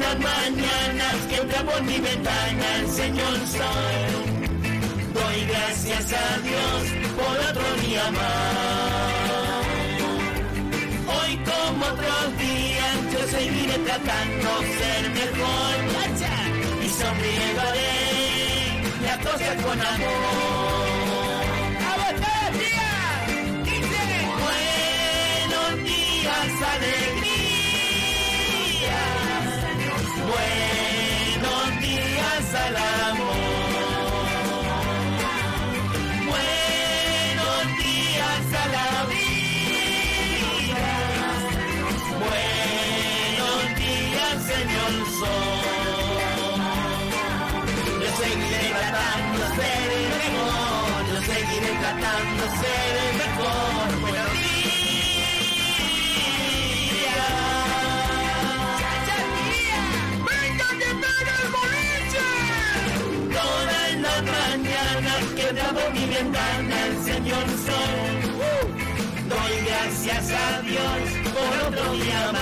las mañanas que por mi ventana el Señor Sol. Doy gracias a Dios por otro día más. Hoy como otros días yo seguiré tratando ser mejor. Y sonriendo las cosas con amor. Buenos días, alegría. Buenos días al amor. Buenos días a la vida. Buenos días, señor sol. Yo seguiré tratando de ser el mejor. Yo seguiré tratando de ser el otro día.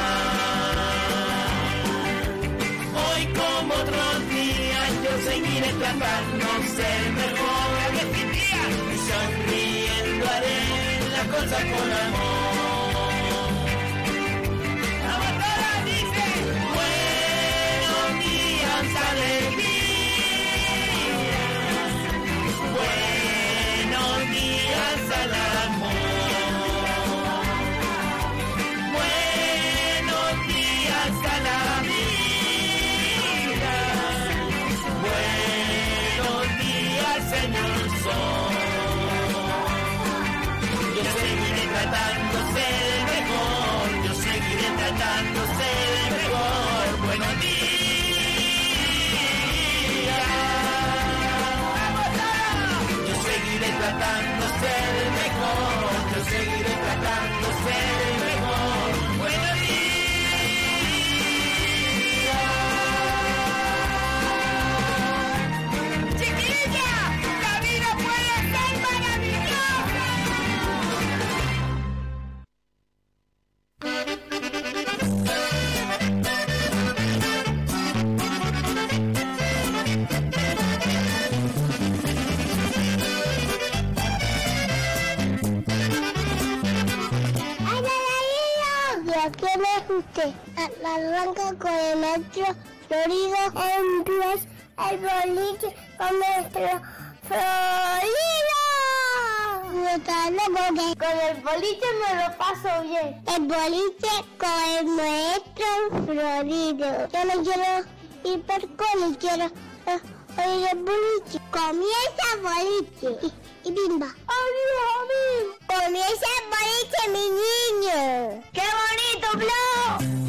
Hoy como otros días yo seguiré tratando ser mejor. Y sonriendo haré las cosas con amor. Quién es usted? A la blanca con el maestro Florido en pies, el boliche con nuestro que con el boliche me lo paso bien. El boliche con el maestro Florido. Yo no quiero ir por cole, quiero oír el boliche. Comienza boliche. Y, bimba. ¡Adiós, amigo! Comienza boliche, mi niño. ¡Qué bonito, Blo!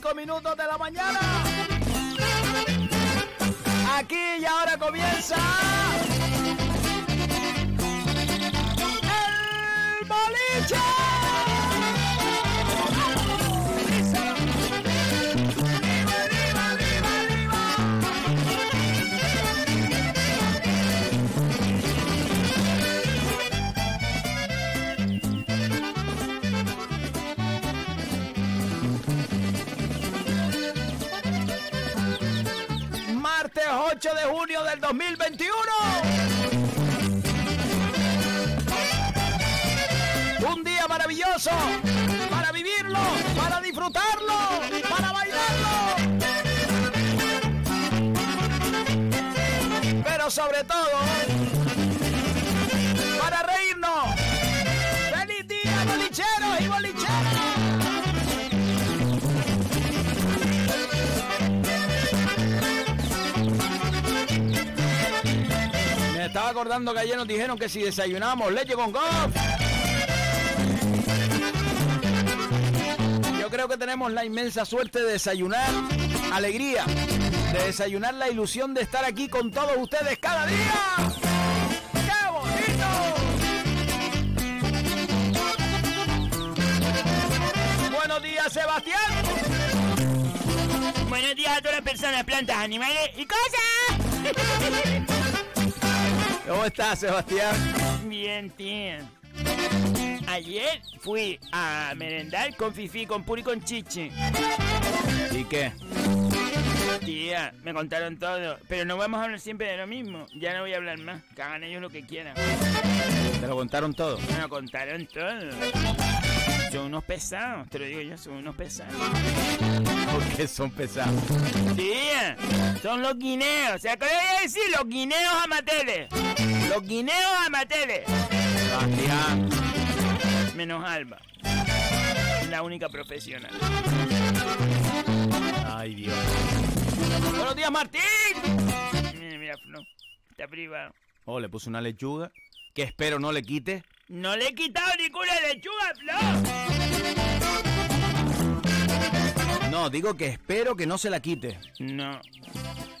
5 minutos de la mañana. Aquí y ahora comienza. 2021. Un día maravilloso para vivirlo para disfrutarlo, para bailarlo. Estaba acordando que ayer nos dijeron que si desayunamos leche con golf. Yo creo que tenemos la inmensa suerte de desayunar alegría, de desayunar la ilusión de estar aquí con todos ustedes cada día. Buenos días, Sebastián. Buenos días a todas las personas, plantas, animales y ¿Cómo estás, Sebastián? Bien, tía. Ayer fui a merendar con Fifi, con Puri y con Chichi. ¿Y qué? Tía, me contaron todo. Pero no vamos a hablar siempre de lo mismo. Ya no voy a hablar más. Que hagan ellos lo que quieran. Te lo contaron todo. Me lo contaron todo. Son unos pesados, te lo digo yo, son unos pesados. Porque son pesados. Tía, son los guineos. ¿Se acuerdan de decir? Los guineos amateles. Los guineos amateles. Sebastián. Menos Alba. La única profesional. Ay, Dios. Buenos días, Martín. Mira, mira, Flo. Está privado. Oh, le puse una lechuga que espero no le quite. No le he quitado ninguna lechuga, Flo. No, digo que espero que no se la quite. No.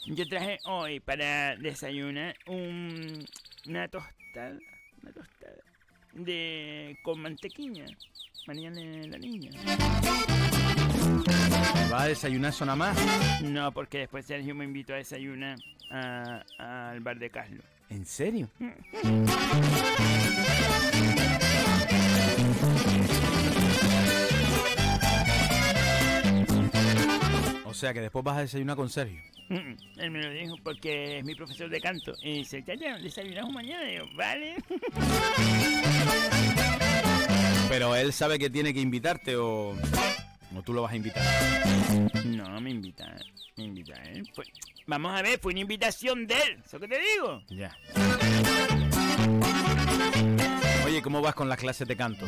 Yo traje hoy para desayunar un, una tostada. Una tostada. De. con mantequilla. Mañana la niña. ¿Va a desayunar eso nada más? No, porque después Sergio me invitó a desayunar al bar de Carlos. ¿En serio? O sea que después vas a desayunar con Sergio. Él me lo dijo porque es mi profesor de canto. Y dice, ya, desayunamos mañana. Y yo, vale. Pero él sabe que tiene que invitarte o, o tú lo vas a invitar. No, me invita. Me invita. Fue- vamos a ver, fue una invitación de él. ¿Eso qué te digo? Ya. Oye, ¿cómo vas con las clases de canto?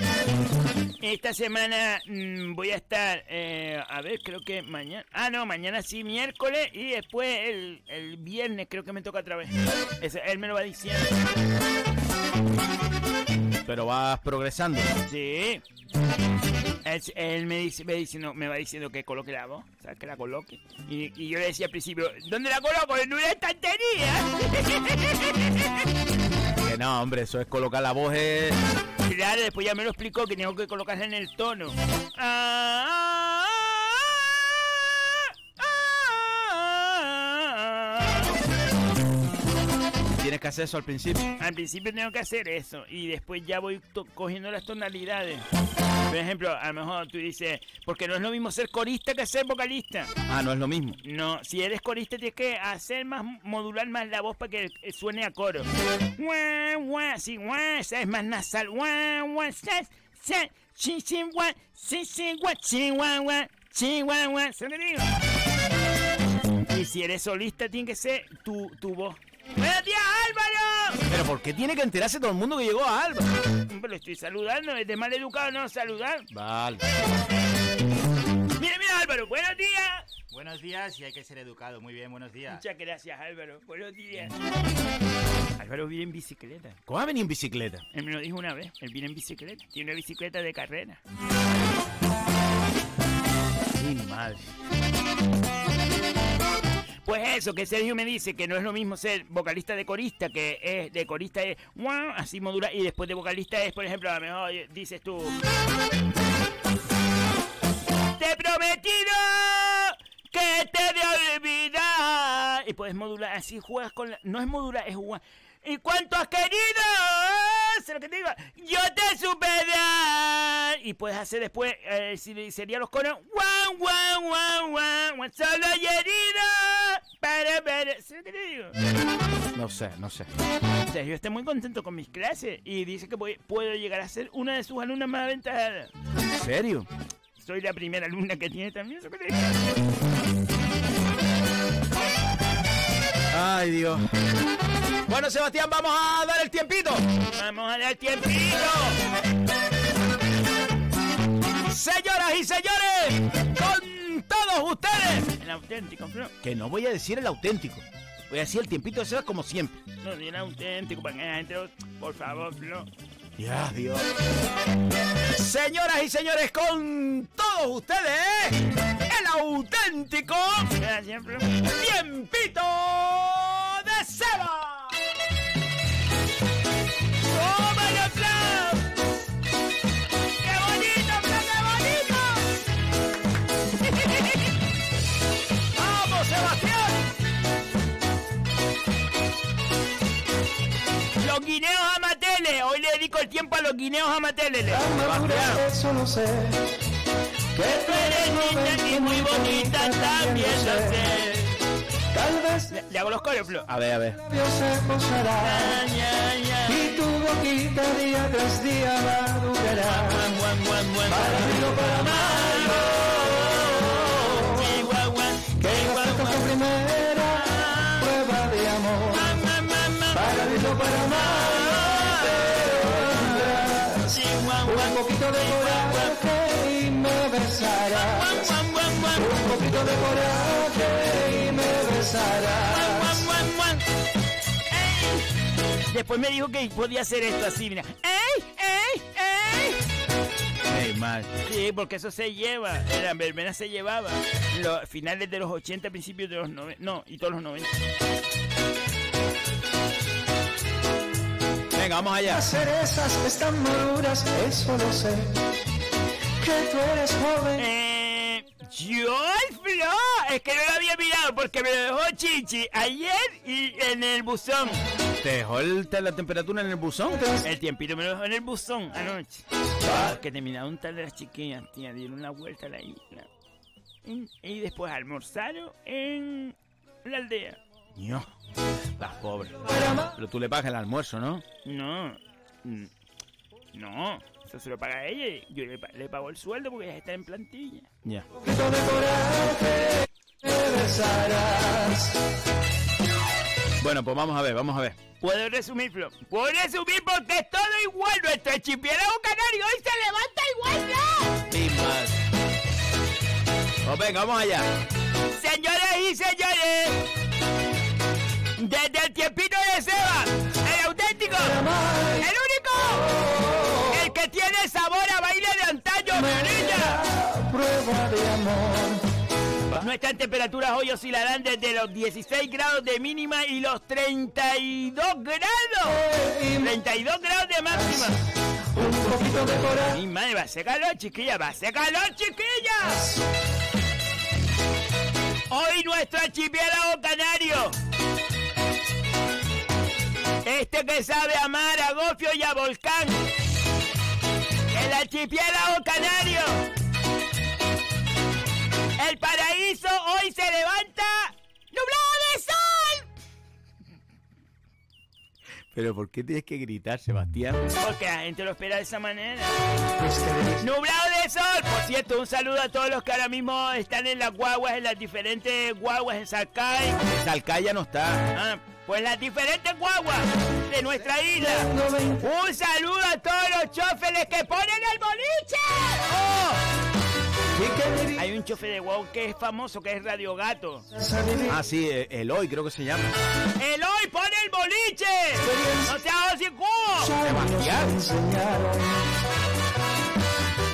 Esta semana mm, voy a estar, eh, a ver, creo que mañana. Ah, no, mañana sí, miércoles. Y después el, el viernes creo que me toca otra vez. Ese- él me lo va diciendo. Pero vas progresando. Sí. Él, él me dice, me dice, no, me va diciendo que coloque la voz, o sea, que la coloque. Y, y yo le decía al principio, ¿dónde la coloco? En una estantería. Que no, hombre, eso es colocar la voz. eh. Claro, después ya me lo explicó que tengo que colocarla en el tono. Ah, Tienes que hacer eso al principio. Al principio tengo que hacer eso y después ya voy cogiendo las tonalidades. Por ejemplo, a lo mejor tú dices, porque no es lo mismo ser corista que ser vocalista. Ah, no es lo mismo. No, si eres corista tienes que hacer más, modular más la voz para que suene a coro. Guau, guau, sí, guau, es más nasal. Guau, guau, sa, sa, chi, chi, guau, sí, sí, guau, chi, guau, guau, chi, guau, guau. ¿Se lo digo? Y si eres solista tiene que ser tu, tu voz. ¡Buenos días, Álvaro! Pero ¿por qué tiene que enterarse todo el mundo que llegó a? Hombre, lo estoy saludando, es de mal educado no saludar. Vale. Mira, mira, Álvaro, buenos días. Buenos días y hay que ser educado. Muy bien, buenos días. Muchas gracias, Álvaro. Buenos días. Álvaro viene en bicicleta. ¿Cómo va a venir en bicicleta? Él me lo dijo una vez. Él viene en bicicleta. Tiene una bicicleta de carrera. Mi madre. Pues eso, que Sergio me dice que no es lo mismo ser vocalista de corista, que es de corista es así modula, y después de vocalista es, por ejemplo, a lo mejor dices tú. Te he prometido que te de olvidar. Y puedes modular, así juegas con la. No es modular, es jugar. ¿Y cuánto has querido? Sé lo que te digo. Yo te supe dar. Y puedes hacer después, eh, si sería los coros. Guau, guau, guau, guau, Solo y herido. Para, para. ¿Sé lo que te digo? No sé, no sé. Sergio está muy contento con mis clases y dice que voy- puedo llegar a ser una de sus alumnas más aventajadas. ¿En serio? soy la primera alumna que tiene también su Ay, Dios. Bueno, Sebastián, vamos a dar el tiempito. Vamos a dar tiempito. Señoras y señores, con todos ustedes. El auténtico, Flo. Que no voy a decir el auténtico. Voy a decir el tiempito de Sebas como siempre. No, el auténtico, para que la gente... Por favor, Flo. Ya, Dios. Señoras y señores, con todos ustedes, el auténtico tiempito de Seba. Guineos amateles. Hoy le dedico el tiempo a los guineos amateles. Sebastián. Eso no sé. Que tú eres linda y muy bonita también lo sé. Tal vez Le, le hago los coros, Flo. A ver, a ver. Dios se posará. Ya, ya, ya. Y tu boquita día tras día madurará. Para mí o para malo. Que guan, esta guan. Para guan, Un poquito de coraje y me besarás. Un poquito de coraje y me besarás. Después me dijo que podía hacer esto así, mira. ¡Ey! ¡Ey! ¡Ey! Ey, mal. Sí, porque eso se lleva. En la verbena se llevaba. Los finales de los 80, principios de los 90. No, y todos los 90. Venga, vamos allá. Las cerezas están maduras, eso lo sé. Que tú eres joven. Eh, yo el Flo, es que no lo había mirado porque me lo dejó Chichi ayer y en el buzón. ¿Te dejó el- la temperatura en el buzón? El tiempito me lo dejó en el buzón anoche. Que terminaron tal de las chiquillas, tía, dieron una vuelta a la isla. Y, y después almorzaron en la aldea. No, las pobres. Pero tú le pagas el almuerzo, ¿no? No, mm, no, eso se lo paga ella. y Yo le, pa- le pago el sueldo porque ella está en plantilla. Ya. Bueno, pues vamos a ver, vamos a ver. ¿Puedo resumir, Flo? ¿Puedo resumir porque es todo igual? Nuestro archipiélago canario hoy se levanta igual, más. Pues venga, vamos allá. Señoras y señores, desde el tiempito de Seba, el auténtico, el único, el que tiene sabor a baile de antaño, mi. Prueba de amor. Nuestras temperaturas hoy oscilarán desde los 16 grados de mínima y los 32 grados. 32 grados de máxima. Un poquito de coraje. Mi madre, va a hacer calor, chiquilla, va a hacer calor, chiquilla. Hoy nuestro archipiélago canario. Este que sabe amar a Gofio y a Volcán. El archipiélago canario. El paraíso hoy se levanta Pero ¿por qué tienes que gritar, Sebastián? Porque la gente lo espera de esa manera. Nublado de sol. Por cierto, un saludo a todos los que ahora mismo están en las guaguas, en las diferentes guaguas en Salcay. Salcaya no está. Ah, pues las diferentes guaguas de nuestra isla. Un saludo a todos los choferes que ponen el boliche. ¡Oh! ¿Y qué dirías Hay un chofer de guagua que es famoso, que es Radio Gato. Ah, sí, eh, Eloy creo que se llama. ¡El hoy pone el boliche! ¡No seas enseñaron.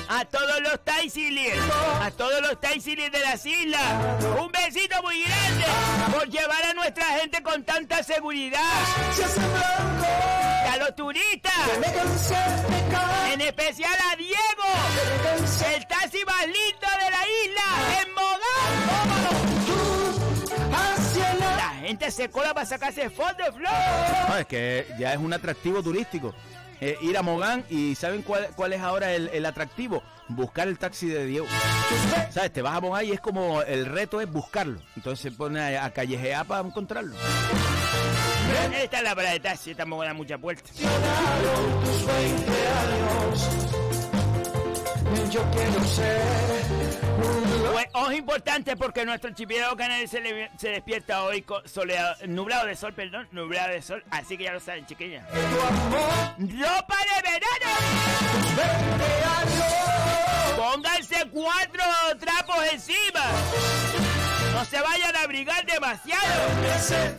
A todos los Taisilies, a todos los Taisilies de las islas, un besito muy grande por llevar a nuestra gente con tanta seguridad. A los turistas, en especial a Diego, el taxi más lindo de la isla, en Mogán. La gente se cola para sacarse fotos, Flor. No, es que ya es un atractivo turístico. Eh, ir a Mogán y ¿saben cuál, cuál es ahora el, el atractivo? Buscar el taxi de Diego. ¿Sabes? Te vas a Mogán y es como el reto es buscarlo. Entonces se pone a, a callejear para encontrarlo. Esta es la parada de taxi, tampoco da mucha puerta. Tus 20 años. Yo quiero ser un ojo importante porque nuestro archipiélago canario se, despierta hoy co- soleado, nublado de sol, perdón, nublado de sol, así que ya lo saben, chiquillas. ¡Ropa de verano! 20 años. ¡Pónganse cuatro trapos encima! ¡No se vayan a abrigar demasiado!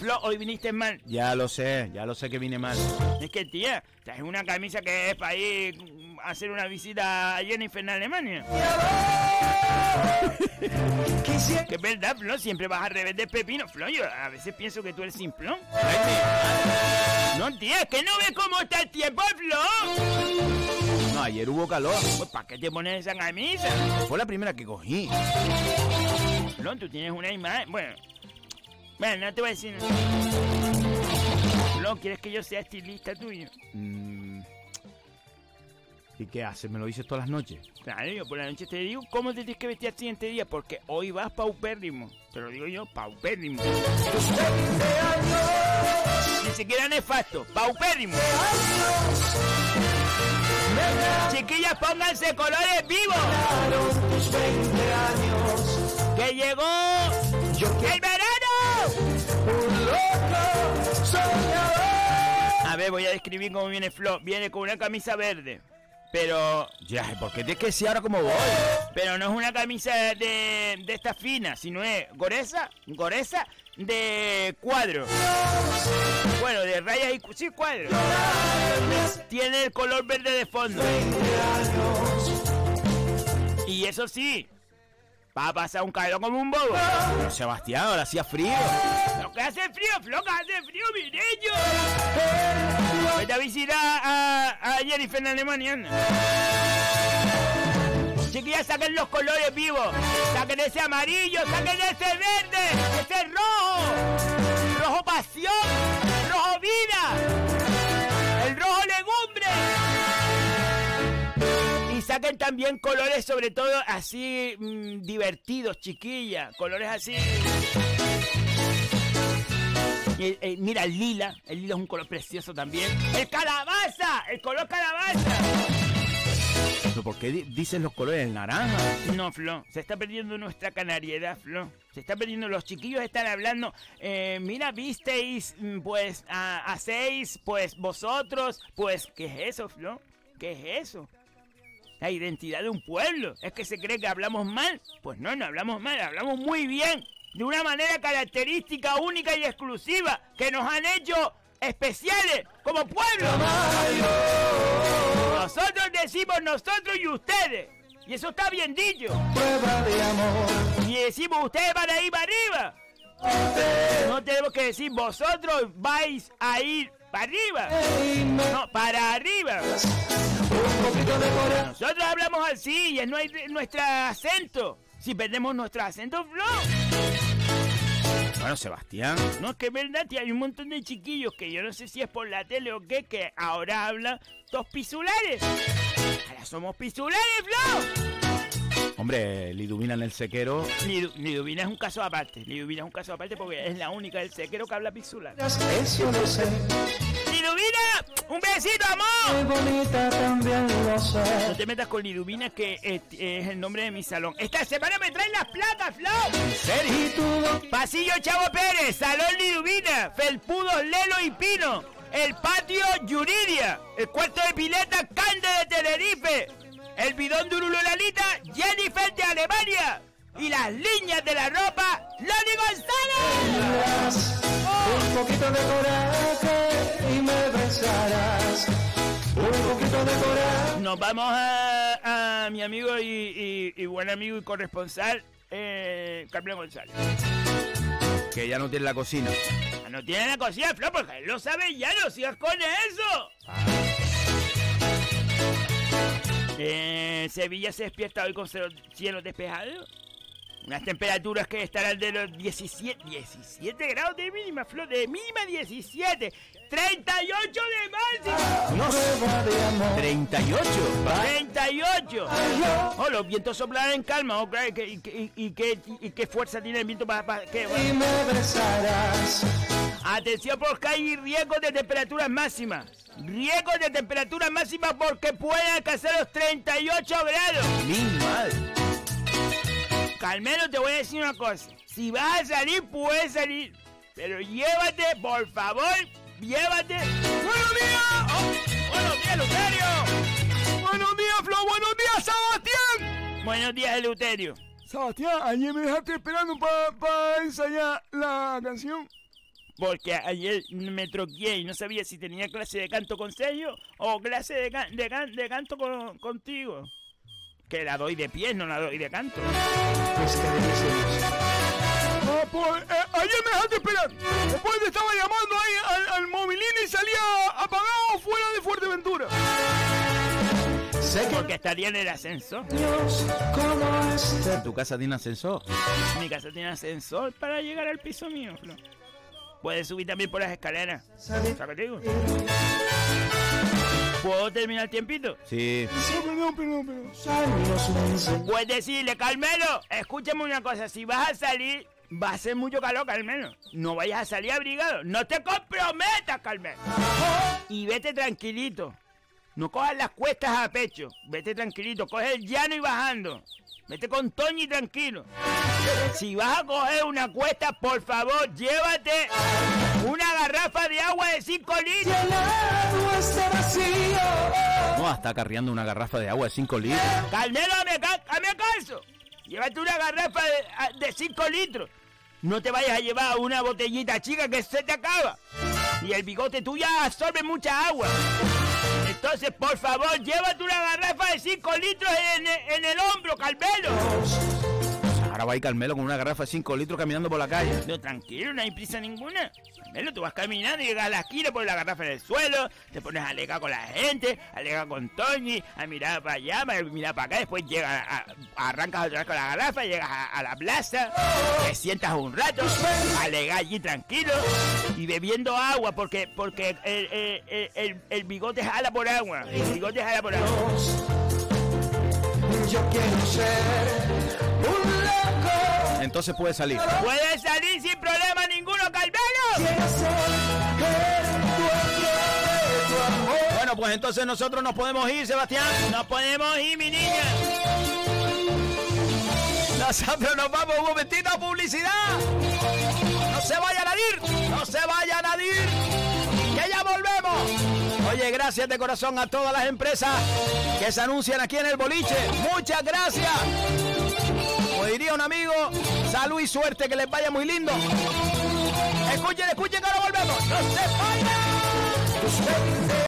Flo, hoy viniste mal. Ya lo sé, ya lo sé que vine mal. Es que, tía, traes una camisa que es para ir mm, a hacer una visita a Jennifer en Alemania. Que es verdad, Flo, siempre vas al revés del pepino. Flo, yo a veces pienso que tú eres simplón. No, tía, es que no ves cómo está el tiempo, Flo. No, ayer hubo calor. Pues, ¿para qué te pones esa camisa? Fue la primera que cogí. Flo, tú tienes una imagen. Bueno, bueno, no te voy a decir nada. ¿quieres que yo sea estilista tuyo? Mm. ¿Y qué haces? ¿Me lo dices todas las noches? Claro, yo por la noche te digo cómo te tienes que vestir al siguiente día, porque hoy vas paupérrimo. Te lo digo yo, paupérrimo. Ni siquiera nefasto, paupérrimo. Chiquillas, pónganse colores vivos. Tus 20 años. ¡Que llegó Yo quiero el verano! un loco soñador. A ver, voy a describir cómo viene Flo. Viene con una camisa verde. Pero. Ya, ¿por qué tienes que ahora cómo voy? Pero no es una camisa de, de esta fina, sino es goresa, goresa de cuadro. Bueno, de rayas y sí, cuadro. Tiene el color verde de fondo. Y eso sí, va a pasar un calor como un bobo. Sebastián, ahora hacía frío. Lo que hace frío, Flo, que hace frío, mi niño. Vete a visitar a, a Jennifer en Alemania. Chiquillas, saquen los colores vivos. Saquen ese amarillo, saquen ese verde, ese rojo. Rojo pasión, rojo vida. Saquen también colores, sobre todo así mm, divertidos, chiquillas. Colores así. Eh, eh, mira, el lila. El lila es un color precioso también. ¡El calabaza! ¡El color calabaza! ¿Pero ¿Por qué di- dices los colores del naranja? No, Flo, se está perdiendo nuestra canariedad, Flo. Se está perdiendo, los chiquillos están hablando, eh, mira, visteis, mm, pues, a- hacéis, pues, vosotros, pues, ¿qué es eso, Flo? ¿Qué es eso? La identidad de un pueblo. ¿Es que se cree que hablamos mal? Pues no, no hablamos mal, hablamos muy bien. De una manera característica, única y exclusiva, que nos han hecho especiales como pueblo. Nosotros decimos nosotros y ustedes. Y eso está bien dicho. Prueba de amor. Y decimos ustedes van a ir para arriba. No tenemos que decir vosotros vais a ir para arriba. No, para arriba. Poquito de. Nosotros hablamos así y es nue- nuestro acento. Si perdemos nuestro acento, Flo. Bueno, Sebastián. No, es que es verdad, tío, hay un montón de chiquillos que yo no sé si es por la tele o qué, que ahora hablan dos pisulares. Ahora somos pisulares, Flo. Hombre, Liduvina en el sequero. Lidu- Liduvina es un caso aparte. Liduvina es un caso aparte porque es la única del sequero que habla pisular. Eso lo sé. ¡Liduvina! ¡Un besito, amor! Muy bonita también lo No sé. te metas con Liduvina, que es, es el nombre de mi salón. Esta semana me traen las placas, Flo. ¿En serio? Pasillo Chavo Pérez, Salón Liduvina, Felpudos Lelo y Pino, el patio Yuridia, el cuarto de pileta Cande de Tenerife, el bidón de Urulolalita Jennifer de Alemania y las líneas de la ropa Loni González. un poquito de coraje y me besarás. Un poquito de coraje. Nos vamos a, a mi amigo y, y- y buen amigo y corresponsal, eh, Carmen González. Que ya no tiene la cocina. Ah, No tiene la cocina, Flo, porque él lo sabe ya, no sigas con eso. Eh, Sevilla se despierta hoy con cero- cielo despejado. Unas temperaturas que estarán de los 17, 17 grados de mínima, Flo, de mínima 17. 38 de máxima. Prueba de amor. 38. 38. Oh, los vientos soplarán en calma. Oh, claro, ¿y, qué- y qué- y qué- y qué fuerza tiene el viento para... para qué? Y me besarás. Atención porque hay riesgo de temperaturas máximas. Riesgo de temperatura máxima porque puede alcanzar los 38 grados. Mi madre. Carmelo, te voy a decir una cosa. Si vas a salir, puedes salir. Pero llévate, por favor, llévate. ¡Buenos días! Oh, ¡Buenos días, Luterio! Buenos días, Flo. Buenos días, Sebastián. Buenos días, Eleuterio. Sebastián, ayer me dejaste esperando para ensayar la canción. Porque ayer me troqué y no sabía si tenía clase de canto con sello o clase de, can- de, can- de canto con- contigo. Que la doy de pies, no la doy de canto. Ah, pues, eh, ayer me dejaste esperar. Después te estaba llamando ahí al, al movilín y salía apagado fuera de Fuerteventura. Porque estaría en el ascensor. ¿En tu casa tiene ascensor? Mi casa tiene ascensor para llegar al piso mío, Flo. Puedes subir también por las escaleras. ¿Sabes qué digo? ¿Puedo terminar el tiempito? Sí. No, perdón, perdón, perdón. Puedes decirle, Carmelo, escúchame una cosa, si vas a salir, va a ser mucho calor, Carmelo. No vayas a salir abrigado. No te comprometas, Carmelo. Y vete tranquilito. No cojas las cuestas a pecho. Vete tranquilito, coge el llano y bajando. Vete con Toño y tranquilo. Si vas a coger una cuesta, por favor, llévate una garrafa de agua de 5 litros. No, está carriando una garrafa de agua de 5 litros. Carmelo, hazme, ca- caso. Llévate una garrafa de 5 litros. No te vayas a llevar una botellita chica que se te acaba. Y el bigote tuyo absorbe mucha agua. Entonces, por favor, llévate una garrafa de 5 litros en, el hombro, Carmelo. Ahora va a ir Carmelo con una garrafa de 5 litros caminando por la calle. No, tranquilo, no hay prisa ninguna. Carmelo, tú vas caminando y llegas a la esquina, pones la garrafa en el suelo, te pones a alegar con la gente, a alegar con Toñi, a mirar para allá, a mirar para acá, después llegas, a- a- arrancas otra vez con la garrafa, llegas a, a la plaza, te sientas un rato, alegar allí tranquilo y bebiendo agua, porque porque el, el- el- el- el bigote jala por agua, el bigote jala por agua. Entonces puede salir. Puedes salir sin problema ninguno, Carmelo. Bueno, pues entonces nosotros nos podemos ir, Sebastián. Nos podemos ir, mi niña. Nosotros nos vamos un momentito a publicidad. No se vayan a ir, no se vayan a ir. Que ya volvemos. Oye, gracias de corazón a todas las empresas que se anuncian aquí en el boliche. Muchas gracias. Diría un amigo, salud y suerte, que les vaya muy lindo. Escuchen, escuchen que ahora volvemos. No se.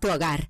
tu hogar.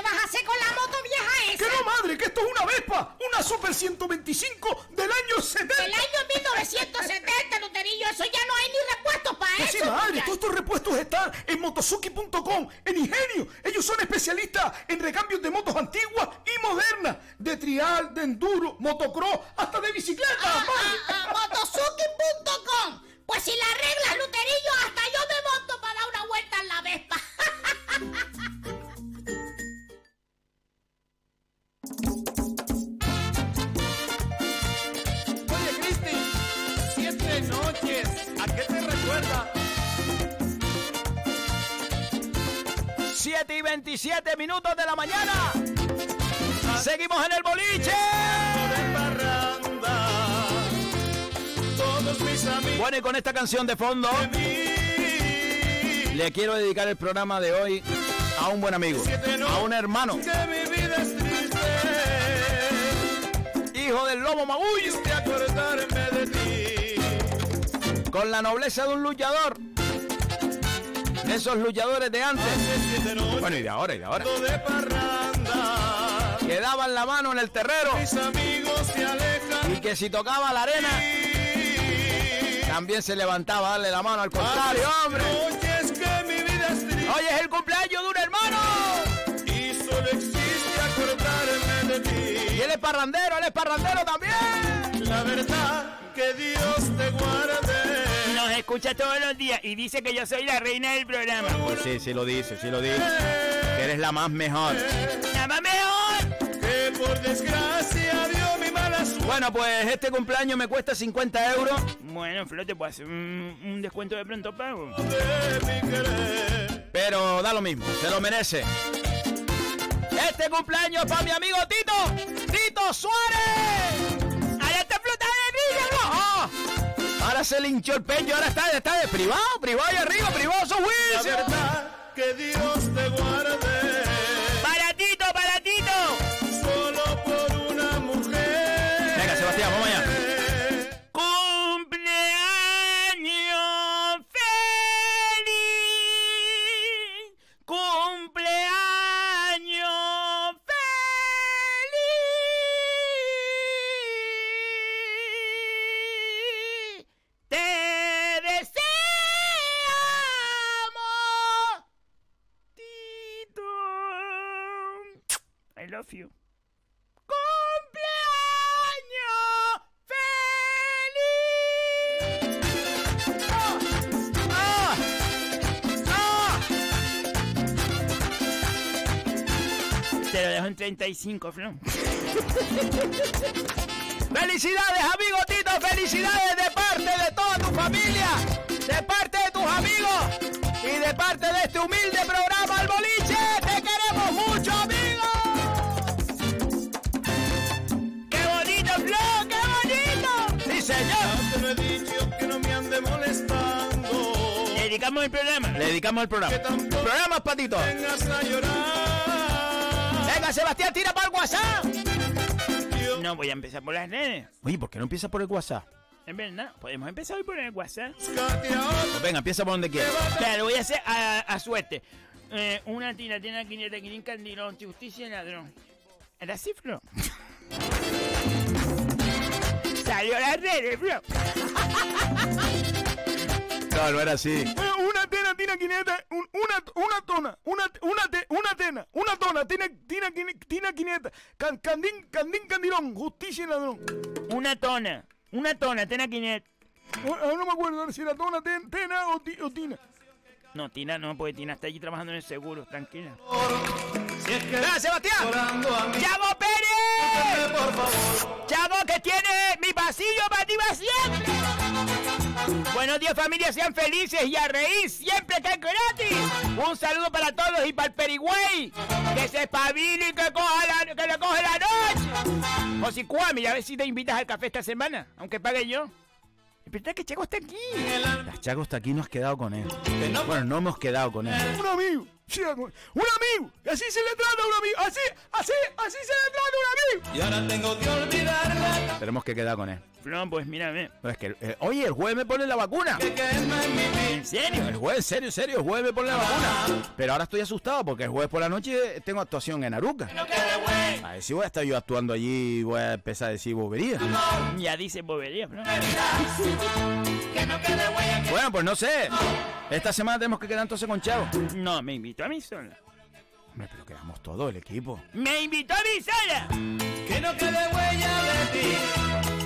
¿Qué vas a hacer con la moto vieja esa? ¡Que no, madre! ¡Que esto es una Vespa! ¡Una Super 125 del año 70! ¡Del año 1970, Eleuterillo! ¡Eso ya no hay ni repuestos para eso! sí, madre! Todos estos repuestos están en motosuki.com, en Ingenio. Ellos son especialistas en recambios de motos antiguas y modernas. De trial, de enduro, motocross, hasta de bicicleta. Ah, ah, ah, motosuki.com. Pues si la arreglas, Luterillo, hasta yo me monto para dar una vuelta en la Vespa. ¿a qué te recuerda? 7 y 27 minutos de la mañana. Seguimos en el boliche. Bueno, y con esta canción de fondo, le quiero dedicar el programa de hoy a un buen amigo, a un hermano, Que mi vida es triste, hijo del lobo magullo, con la nobleza de un luchador. Esos luchadores de antes. Bueno, y de ahora, y de ahora. de Que daban la mano en el terrero mis amigos se alejan. y que si tocaba la arena, también se levantaba a darle la mano al contrario, hombre. Noches que mi vida es triste. Hoy es el cumpleaños de un hermano. Y solo existe acordarme de ti. Y él es parrandero, él es parrandero también. La verdad, que Dios te guarde. Escucha todos los días y dice que yo soy la reina del programa. Pues sí, sí lo dice, sí lo dice. Que eres la más mejor. ¡Nada más mejor! Que por desgracia dio mi mala suerte. Bueno, pues este cumpleaños me cuesta 50 euros. Bueno, Flo, te puedo hacer un, un descuento de pronto pago. Pero da lo mismo, se lo merece. Este cumpleaños para mi amigo Tito. Tito Suárez. ¡Ahora está flotando de risa, Flo! ¡Ah! Ahora se le hinchó el pecho, ahora está, está de privado, privado ahí arriba, privado que Dios ¡Cumpleaños feliz! ¡Ah! ¡Ah! Te lo dejo en 35, Flo. ¡Felicidades, amigo Tito! ¡Felicidades de parte de toda tu familia! ¡De parte de tus amigos! ¡Y de parte de este humilde programa El Boliche! Dedicamos el programa. Le dedicamos el programa. Programas, Patito. vengas a llorar. Venga, Sebastián, tira para el WhatsApp. No voy a empezar por las redes. Oye, ¿por qué no empieza por el WhatsApp? Es verdad, podemos empezar hoy por el WhatsApp. Pues venga, empieza por donde quieras. Claro, lo voy a hacer a, a suerte. Eh, una tira tiene 500 quieren candilón, justicia y ladrón. ¿Era así, Flo? Salió la red, Flo. No, no era así. Bueno, una tena tiene 500, un- una, una tona, una, una, te- una tena, una tona tiene, tiene, tiene 500. Can, candín, candín, candilón, justicia y ladrón. Una tona. Una tona, tiene 500. Bueno, ahora no me acuerdo si era tona, ten- tena o, ti- o tina. No, Tina no, porque Tina está allí trabajando en el seguro, tranquila. Si ah, Sebastián. ¡Llamo Pérez! Por favor. ¡Llamo que tiene mi pasillo para ti siempre! Buenos días, familia. Sean felices y a reír siempre que es gratis. Un saludo para todos y para el Perigüey. Que se espabile y que, coja la, que le coge la noche. O si a ver si te invitas al café esta semana, aunque pague yo. Espera que Chago está aquí. Las Chago está aquí, nos has quedado con él. Bueno, no hemos quedado con él. Un amigo sí, un amigo. Así se le trata a un amigo. Así, así, así se le trata a un amigo. Y ahora tengo que olvidarla. Tenemos que quedar con él. No, pues mírame. No, es que, eh, oye, el jueves me ponen la vacuna. ¿En serio? El jueves, en serio, en serio, el jueves me ponen la vacuna. Pero ahora estoy asustado porque el jueves por la noche tengo actuación en Aruca. A ver si voy a estar yo actuando allí y voy a empezar a decir boberías. Ya dice bobería, ¿no? Bueno, pues no sé. Esta semana tenemos que quedar entonces con Chavo. No, me invitó a mí sola. Hombre, pero quedamos todo el equipo. ¡Me invitó a mí sola! Que no quede huella de ti,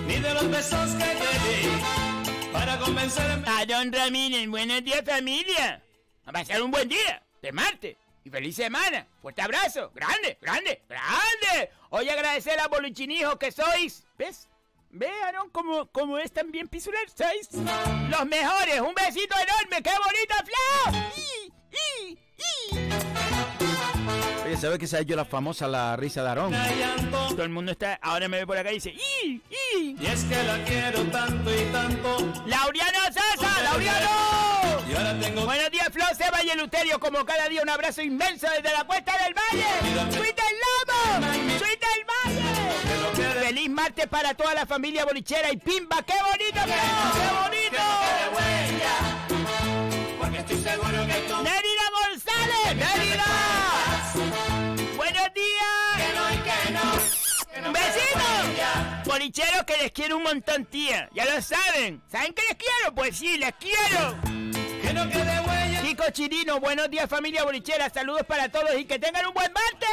ni de los besos que te di. Para convencerme. A don Ramírez, buenos días familia. A pasar un buen día de martes. Y feliz semana. Fuerte abrazo. Grande, grande, grande. Hoy agradecer a Boluchinijos que sois. ¿Ves? ¿Ve, Aarón, cómo, cómo es también pisular? Sois los mejores. Un besito enorme. ¡Qué bonita flor! ¡Y, y, y! Oye, ¿sabes que se ha hecho la famosa la risa de Aarón? Todo el mundo está, ahora me ve por acá y dice, ¡y! ¡y! Y es que la quiero tanto y tanto. ¡Lauriano Sosa! ¡Lauriano! Y ahora tengo Buenos días, Flo, Seba y Eleuterio. Como cada día, un abrazo inmenso desde la cuesta del Valle. ¡Suite el Lomo! ¡Suite el Valle! ¡Feliz martes para toda la familia bolichera y pimba! ¡Qué bonito, Flo! ¡Qué bonito! porque estoy seguro que tú. ¡Nérida González! ¡Nérida! ¡Buenos días! Que no y que. Bolicheros que les quiero un montón, tía. Ya lo saben. ¿Saben que les quiero? Pues sí, les quiero. Que no quede huella. Chico Chirino, buenos días familia bolichera. Saludos para todos y que tengan un buen martes.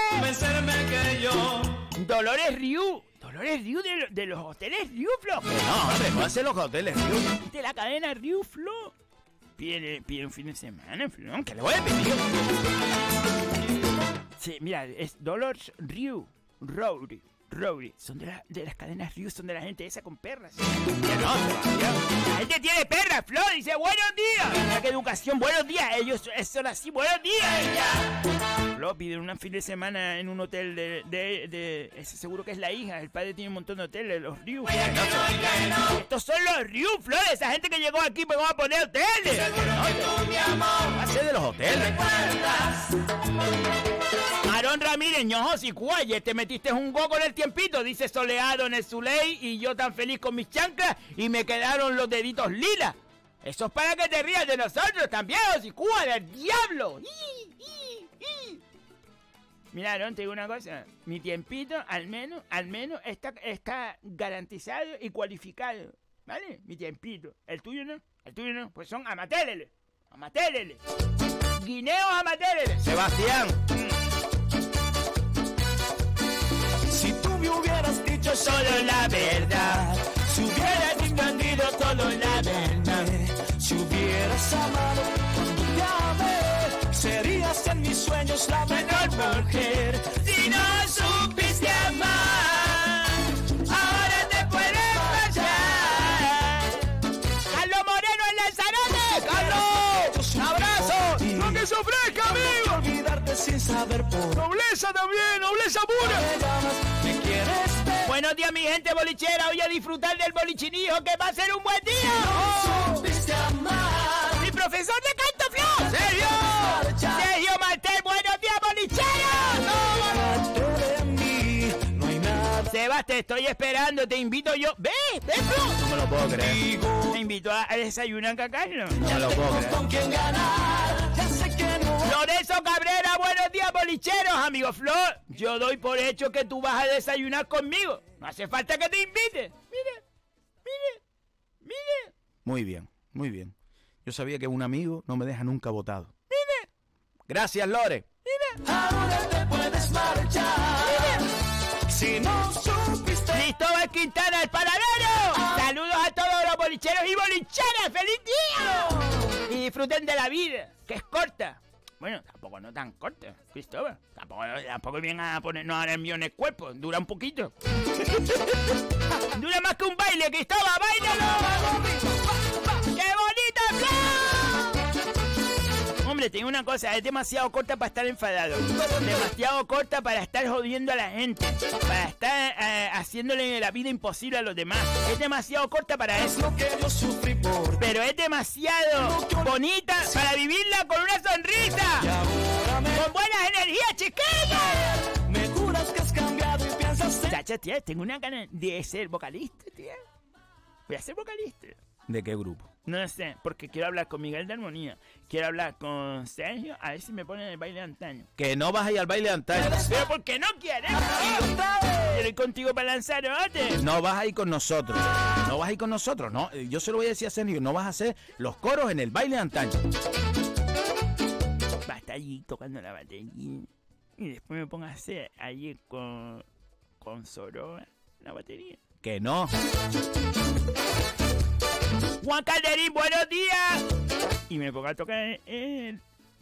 Que yo. Dolores Ryu. Dolores Ryu de, de los hoteles Ryu, Flo. No, hombre, no hace los hoteles. tío. De la cadena Ryu, Flo. Pide, pide un fin de semana, Flo. Que le voy a pedir. Sí, mira, es Dolores Ryu. Rowdy. Rowdy. Son de, la- de las cadenas Ryu, son de la gente esa con perras. Que. La gente tiene perras, Flo. Dice, buenos días. Qué educación, buenos días. Ellos son así, buenos días. Flo pide un fin de semana en un hotel de, de, de- seguro que es la hija. El padre tiene un montón de hoteles, los Ryu. Estos son los Ryu, Flo. Esa gente que llegó aquí, pues vamos a poner hoteles. Hace de los hoteles. Aarón Ramírez, ñojos y cuayes, te metiste un go con el tiempito, dice soleado en el Zuley y yo tan feliz con mis chanclas y me quedaron los deditos lila. Eso es para que te rías de nosotros también, Osicúa, del diablo. Mira, Aarón, te digo una cosa. Mi tiempito, al menos, al menos, está, está garantizado y cualificado. ¿Vale? Mi tiempito. El tuyo no. El tuyo no. Pues son amatéreles. Amatéreles. Guineos amatéreles. Sebastián. Si hubieras dicho solo la verdad, si hubieras entendido solo la verdad, si hubieras amado cuando te amé, serías en mis sueños la menor mujer. Si no supiste amar, ahora te puedes marchar. ¡Carlos Moreno en Lanzarote! ¡Carlos! ¡Un abrazo! ¡Lo que ofrezca, amigo! olvidarte sin saber por ¡Nobleza también! ¡Nobleza pura! Buenos días, mi gente bolichera. Hoy a disfrutar del bolichinijo, que va a ser un buen día. ¡Mi profesor de canto, Flo! ¡Sergio! ¡Sergio Martel! ¡Buenos días, nada. Sebas, te estoy esperando. Te invito yo. ¡Ve! ¡Ve, Flo! No me lo puedo creer. Te invito a desayunar acá, Carlos. No me lo puedo creer. Lorenzo Cabrera, buenos días, bolicheros, amigo Flor. Yo doy por hecho que tú vas a desayunar conmigo. No hace falta que te invite. Mire, mire, mire. Muy bien, muy bien. Yo sabía que un amigo no me deja nunca votado. Mire. Gracias, Lore. ahora te puedes marchar. Si no supiste Cristóbal Quintana, el paradero. Saludos a todos los bolicheros y bolicheras. ¡Feliz día! Y disfruten de la vida, que es corta. Bueno, tampoco no tan corta, Cristóbal. Tampoco, tampoco vienen a ponernos ahora en el cuerpo. Dura un poquito. Dura más que un baile, Cristóbal. ¡Báilalo! Hombre, tengo una cosa, es demasiado corta para estar enfadado. Demasiado corta para estar jodiendo a la gente. Para estar eh, haciéndole la vida imposible a los demás. Es demasiado corta para eso. Pero es demasiado bonita para vivirla con una sonrisa. Con buenas energías, chiquillos. Me juras que has cambiado y piensas Chacha, tía, tengo una gana de ser vocalista, tía. Voy a ser vocalista. ¿De qué grupo? No sé, porque quiero hablar con Miguel de Armonía. Quiero hablar con Sergio, a ver si me ponen el baile de antaño. Que no vas a ir al baile de antaño. Pero ¿por qué no quieres? Quiero ir contigo para lanzar No vas a ir con nosotros. No vas a ir con nosotros, no. Yo se lo voy a decir a Sergio, no vas a hacer los coros en el baile de antaño. Va a estar allí tocando la batería. Y después me pongo a hacer allí con, con Soroa la batería. Que no. Juan Calderín, buenos días. Y me pongo a tocar el,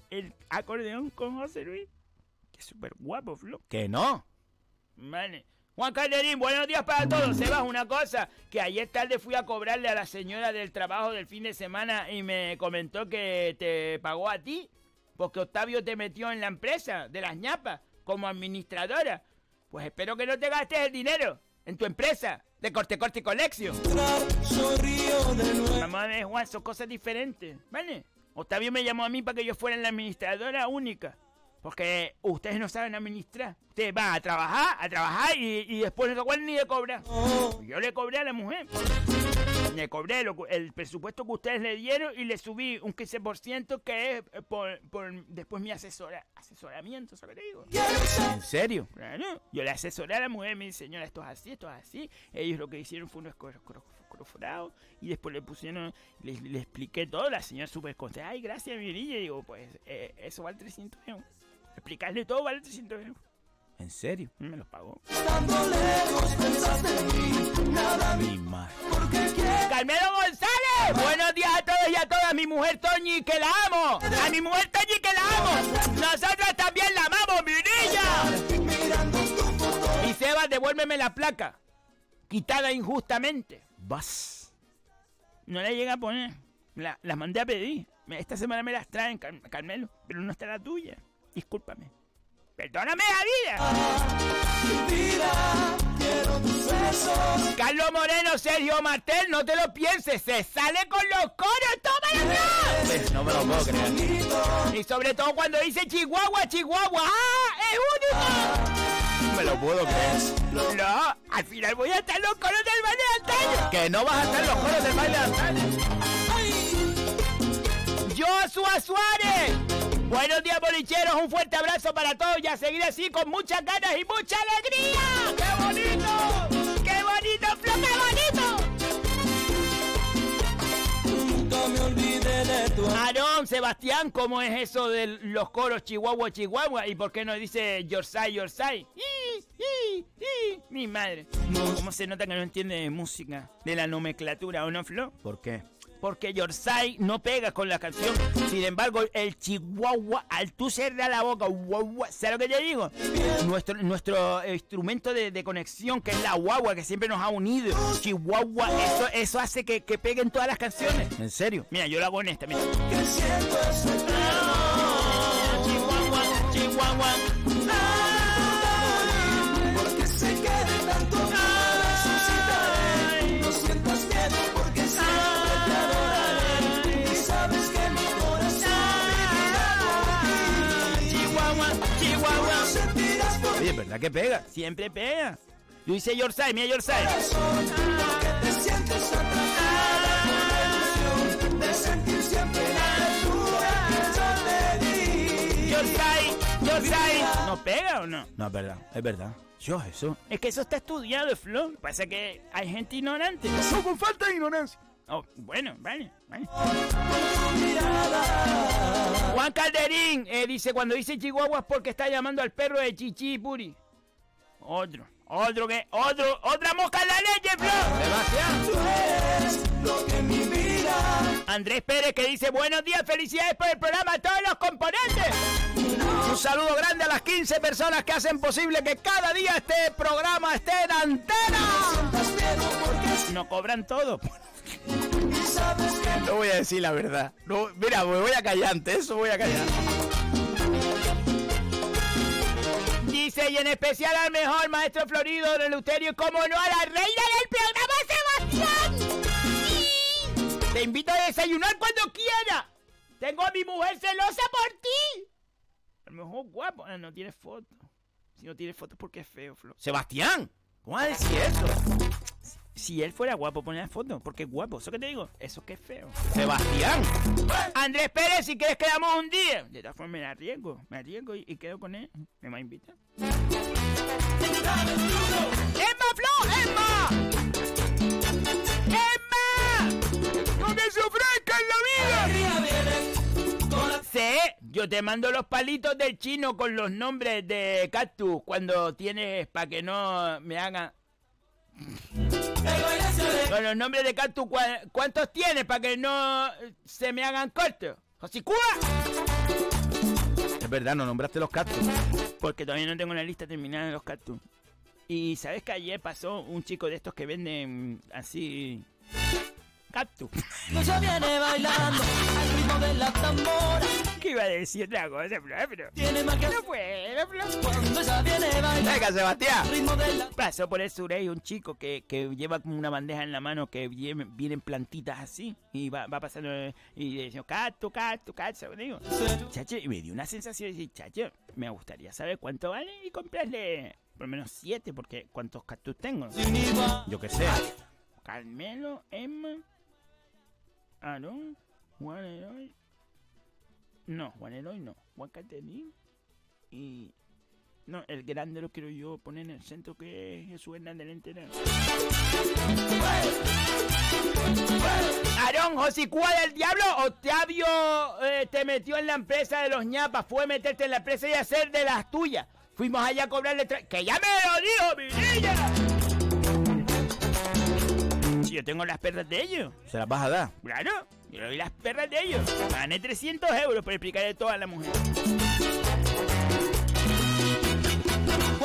el acordeón con José Luis. Que súper guapo, Flo. Que no. Vale. Juan Calderín, buenos días para todos. Sebas, una cosa, que ayer tarde fui a cobrarle a la señora del trabajo del fin de semana y me comentó que te pagó a ti, porque Octavio te metió en la empresa de las ñapas como administradora. Pues espero que no te gastes el dinero en tu empresa de corte corte y colección. Vamos a ver, Juan, son cosas diferentes, ¿vale? Octavio me llamó a mí para que yo fuera la administradora única. Porque ustedes no saben administrar. Ustedes van a trabajar, a trabajar y, y después no se acuerdan ni de cobrar. Yo le cobré a la mujer. Le cobré lo- el presupuesto que ustedes le dieron y le subí un 15% que es eh, por, por después mi asesora, asesoramiento, ¿sabes lo que digo? ¿En serio? Claro. Yo le asesoré a la mujer, me dice, señora, esto es así, esto es así. Ellos lo que hicieron fue unos croforados y después le pusieron, le, le expliqué todo. La señora súper contenta. Ay, gracias, mi niña. Y digo, pues, eh, eso vale 300 euros. Explicarle todo vale 300 euros. ¿En serio? Me los pagó. Mi madre. Carmelo González, buenos días a todos y a todas. Mi mujer Toñi, que la amo. A mi mujer Toñi, que la amo. Nosotros también la amamos, mi niña. Y Sebas, devuélveme la placa. Quitada injustamente. Vas. No la llega a poner. La, las mandé a pedir. Esta semana me las traen, Car- Carmelo. Pero no está la tuya. Discúlpame. Perdóname la vida. Carlos Moreno, Sergio Martel, no te lo pienses. Se sale con los coros. ¡Tómala ya! No me lo puedo creer. Y sobre todo cuando dice Chihuahua, Chihuahua. ¡Ah! ¡Es único! Me lo puedo creer. No, al final voy a estar en los coros del baile de antaño. Que no vas a estar en los coros del baile de antaño. Joshua Suárez. Buenos días, bolicheros. Un fuerte abrazo para todos y a seguir así con muchas ganas y mucha alegría. ¡Qué bonito! ¡Qué bonito, Flo! ¡Qué bonito! Aarón, Sebastián, ¿cómo es eso de los coros Chihuahua, Chihuahua? ¿Y por qué no dice Yorsai, Yorsai? Mi madre. ¿Cómo se nota que no entiende de música? De la nomenclatura, ¿o no, Flo? ¿Por qué? Porque Yorsai no pega con la canción. Sin embargo, el Chihuahua, al tú cerrar la boca, guagua, ¿sabes lo que te digo? Nuestro, nuestro instrumento de, de conexión, que es la guagua, que siempre nos ha unido. Chihuahua, eso, eso hace que, que peguen todas las canciones. ¿En serio? Mira, yo lo hago en esta, mira. Chihuahua, Chihuahua. ¿Verdad que pega? Siempre pega. Yo hice Yorsai, mira Yorsai. porque te sientes atrapada por la ilusión de sentir siempre la altura que yo te di. Yorsai, Yorsai. ¿No pega o no? No, es verdad, es verdad. Yo, eso. Es que eso está estudiado, Flo. Lo que Pasa que hay gente ignorante. No con falta de ignorancia. Oh, bueno, vale, vale. Juan Calderín eh, dice, cuando dice Chihuahua es porque está llamando al perro de Chichi Puri. Otro, otro que, otro, otra mosca en la leche, Flo. Tú eres lo que mi vida Andrés Pérez que dice, buenos días, felicidades por el programa a todos los componentes. Un saludo grande a las 15 personas que hacen posible que cada día este programa esté en antena. No cobran todo. No voy a decir la verdad. No, mira, me voy a callar ante eso, voy a callar. Dice, y en especial al mejor maestro Florido de Luterio, como no a la reina del programa Sebastián. Sí. Te invito a desayunar cuando quiera. Tengo a mi mujer celosa por ti. A lo mejor guapo. Ah, no tiene foto. Si no tiene foto porque es feo, Flo. Sebastián, ¿cómo vas a decir eso? Si él fuera guapo, ponía la foto, porque es guapo. ¿Eso qué te digo? Eso que es feo. Sebastián. Andrés Pérez, si quieres quedamos un día. De todas formas, me arriesgo. Me arriesgo y, y quedo con él. ¿Me va a invitar? ¡Emma, Flo! ¡Emma! ¡Emma! ¡No que se ofrezca en la vida! Sí, yo te mando los palitos del chino con los nombres de cactus cuando tienes para que no me hagan... Con los nombres de ¿cuá- ¿cuántos tienes para que no eh, se me hagan cortos? ¡Josicúa! Es verdad, no nombraste los cactus. Porque todavía no tengo la lista terminada de los cactus. Y sabes que ayer pasó un chico de estos que venden así. Cactus. viene bailando al ritmo de la tambora. ¿Qué iba a decir otra cosa, Flo? Pero. Tiene magia. No puedo, Flo. Cuando ella viene bailando Venga, Sebastián. al ritmo de la Pasó por el surey un chico que, que lleva como una bandeja en la mano que viene- vienen plantitas así. Y va, va pasando eh, y dice, cactus, cactus, cactus. Digo, chacho, y me dio una sensación de decir, chacho, me gustaría saber cuánto vale y comprarle por lo menos siete, porque ¿cuántos cactus tengo? Yo qué sé. Carmelo, Emma, Aarón, Juan Eloy. No, Juan Eloy no. Juan Caterín. Y. No, el grande lo quiero yo poner en el centro que es Jesús Hernández del Entero. Aarón, Josicúa del Diablo, Octavio eh, te metió en la empresa de los ñapas, fue meterte en la empresa y hacer de las tuyas. Fuimos allá a cobrarle... ¡Que ya me lo dijo, mi niña! Si yo tengo las perras de ellos. ¿Se las vas a dar? Claro, yo le doy las perras de ellos. Gané 300 euros por explicarle todo a la mujer.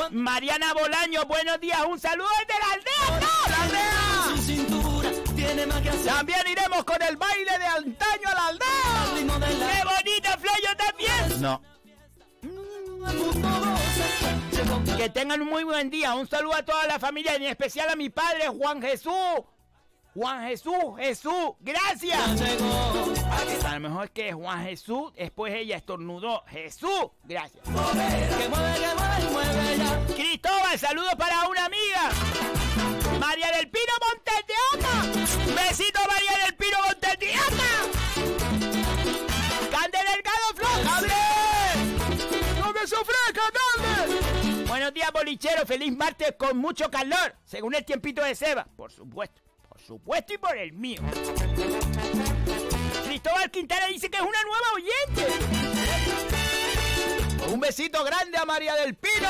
Mariana Bolaño, buenos días. Un saludo desde la aldea. ¡No, la aldea! Su cintura tiene magia. También iremos con el baile de antaño a la Al aldea. la ¡Qué bonita, Flo! Yo también. No. Que tengan un muy buen día. Un saludo a toda la familia, en especial a mi padre, Juan Jesús. Juan Jesús, Jesús, gracias. A lo mejor es que Juan Jesús, después ella estornudó. Jesús, gracias. Cristóbal, saludos para una amiga. María del Pino Montes de Oca. Besito María del Pino Montes de Oca. Cande Delgado Flor. ¡Cande! ¡No me Cande! Buenos días, bolichero. Feliz martes con mucho calor. Según el tiempito de Seba. Por supuesto. Supuesto y por el mío. Cristóbal Quintana dice que es una nueva oyente. Un besito grande a María del Pino.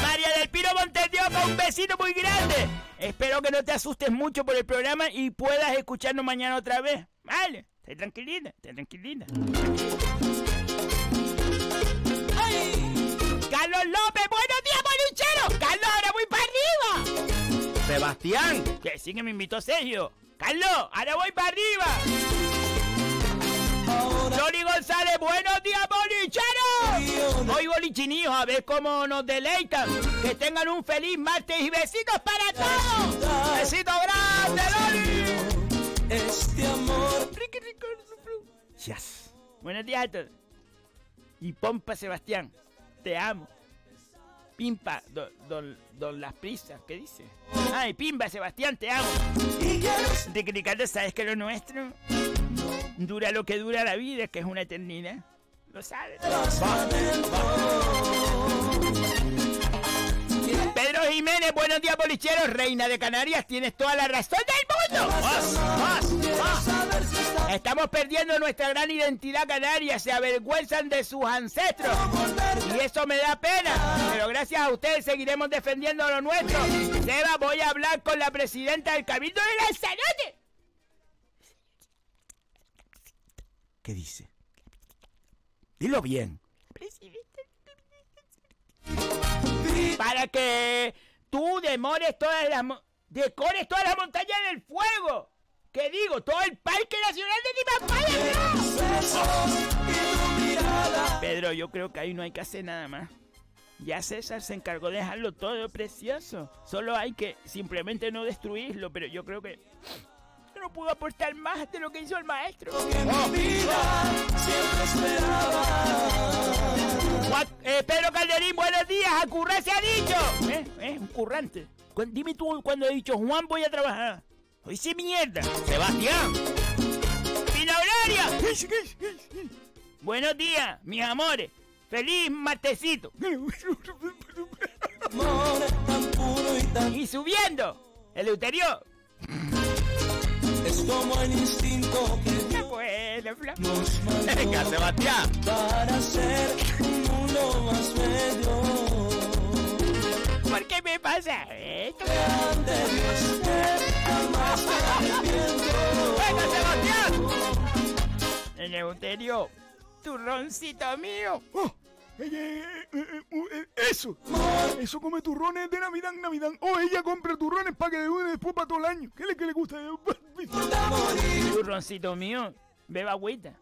María del Pino Montes de Oca, un besito muy grande. Espero que no te asustes mucho por el programa y puedas escucharnos mañana otra vez. Vale, esté tranquilita, esté tranquilita. Sebastián. Que sí que me invitó Sergio. Carlos, ahora voy para arriba. Johnny González, buenos días, bolicheros. Hoy bolichinijo, a ver cómo nos deleitan. Que tengan un feliz martes y besitos para todos. Besito grande, Loli. Este amor. Yes. Buenos días a todos. Y Pompa Sebastián, te amo. Pimpa, don, don, don Las Prisas, ¿qué dice? Ay, Pimba Sebastián, te amo. Ricardo, ¿sabes que lo nuestro? Dura lo que dura la vida, que es una eternidad. Lo sabes. Jiménez, buenos días, bolicheros. Reina de Canarias, tienes toda la razón del mundo. Más, más, más. Estamos perdiendo nuestra gran identidad canaria. Se avergüenzan de sus ancestros. Y eso me da pena. Pero gracias a ustedes seguiremos defendiendo lo nuestro. Seba, voy a hablar con la presidenta del Cabildo de Lanzarote. ¿Qué dice? Dilo bien. Para que tú demores todas las... Decores todas las montañas del fuego. ¿Qué digo? Todo el Parque Nacional de Timapaya. Pedro, yo creo que ahí no hay que hacer nada más. Ya César se encargó de dejarlo todo precioso. Solo hay que simplemente no destruirlo, pero yo creo que no pudo aportar más de lo que hizo el maestro. Juan- eh, Pedro Calderín, buenos días, a currar se ha dicho. Eh, eh, un currante. Cu- Dime tú cuando he dicho Juan voy a trabajar. Hoy sí mierda. Sebastián. Pina Horaria. Buenos días, mis amores. Feliz martesito. Y subiendo. El ulterior. Es como el instinto que Qué bueno, Fla. Venga, Sebastián. para ser un mundo más bello. ¿Por qué me pasa esto? Dios, jamás. ¡Venga, Sebastián! Eleuterio, turroncito mío. Oh, eh, eh, eh, eso, eso come turrones de Navidad en Navidad. O ella compra turrones para que una después para todo el año. ¿Qué es lo que le gusta? Turroncito mío, beba agüita.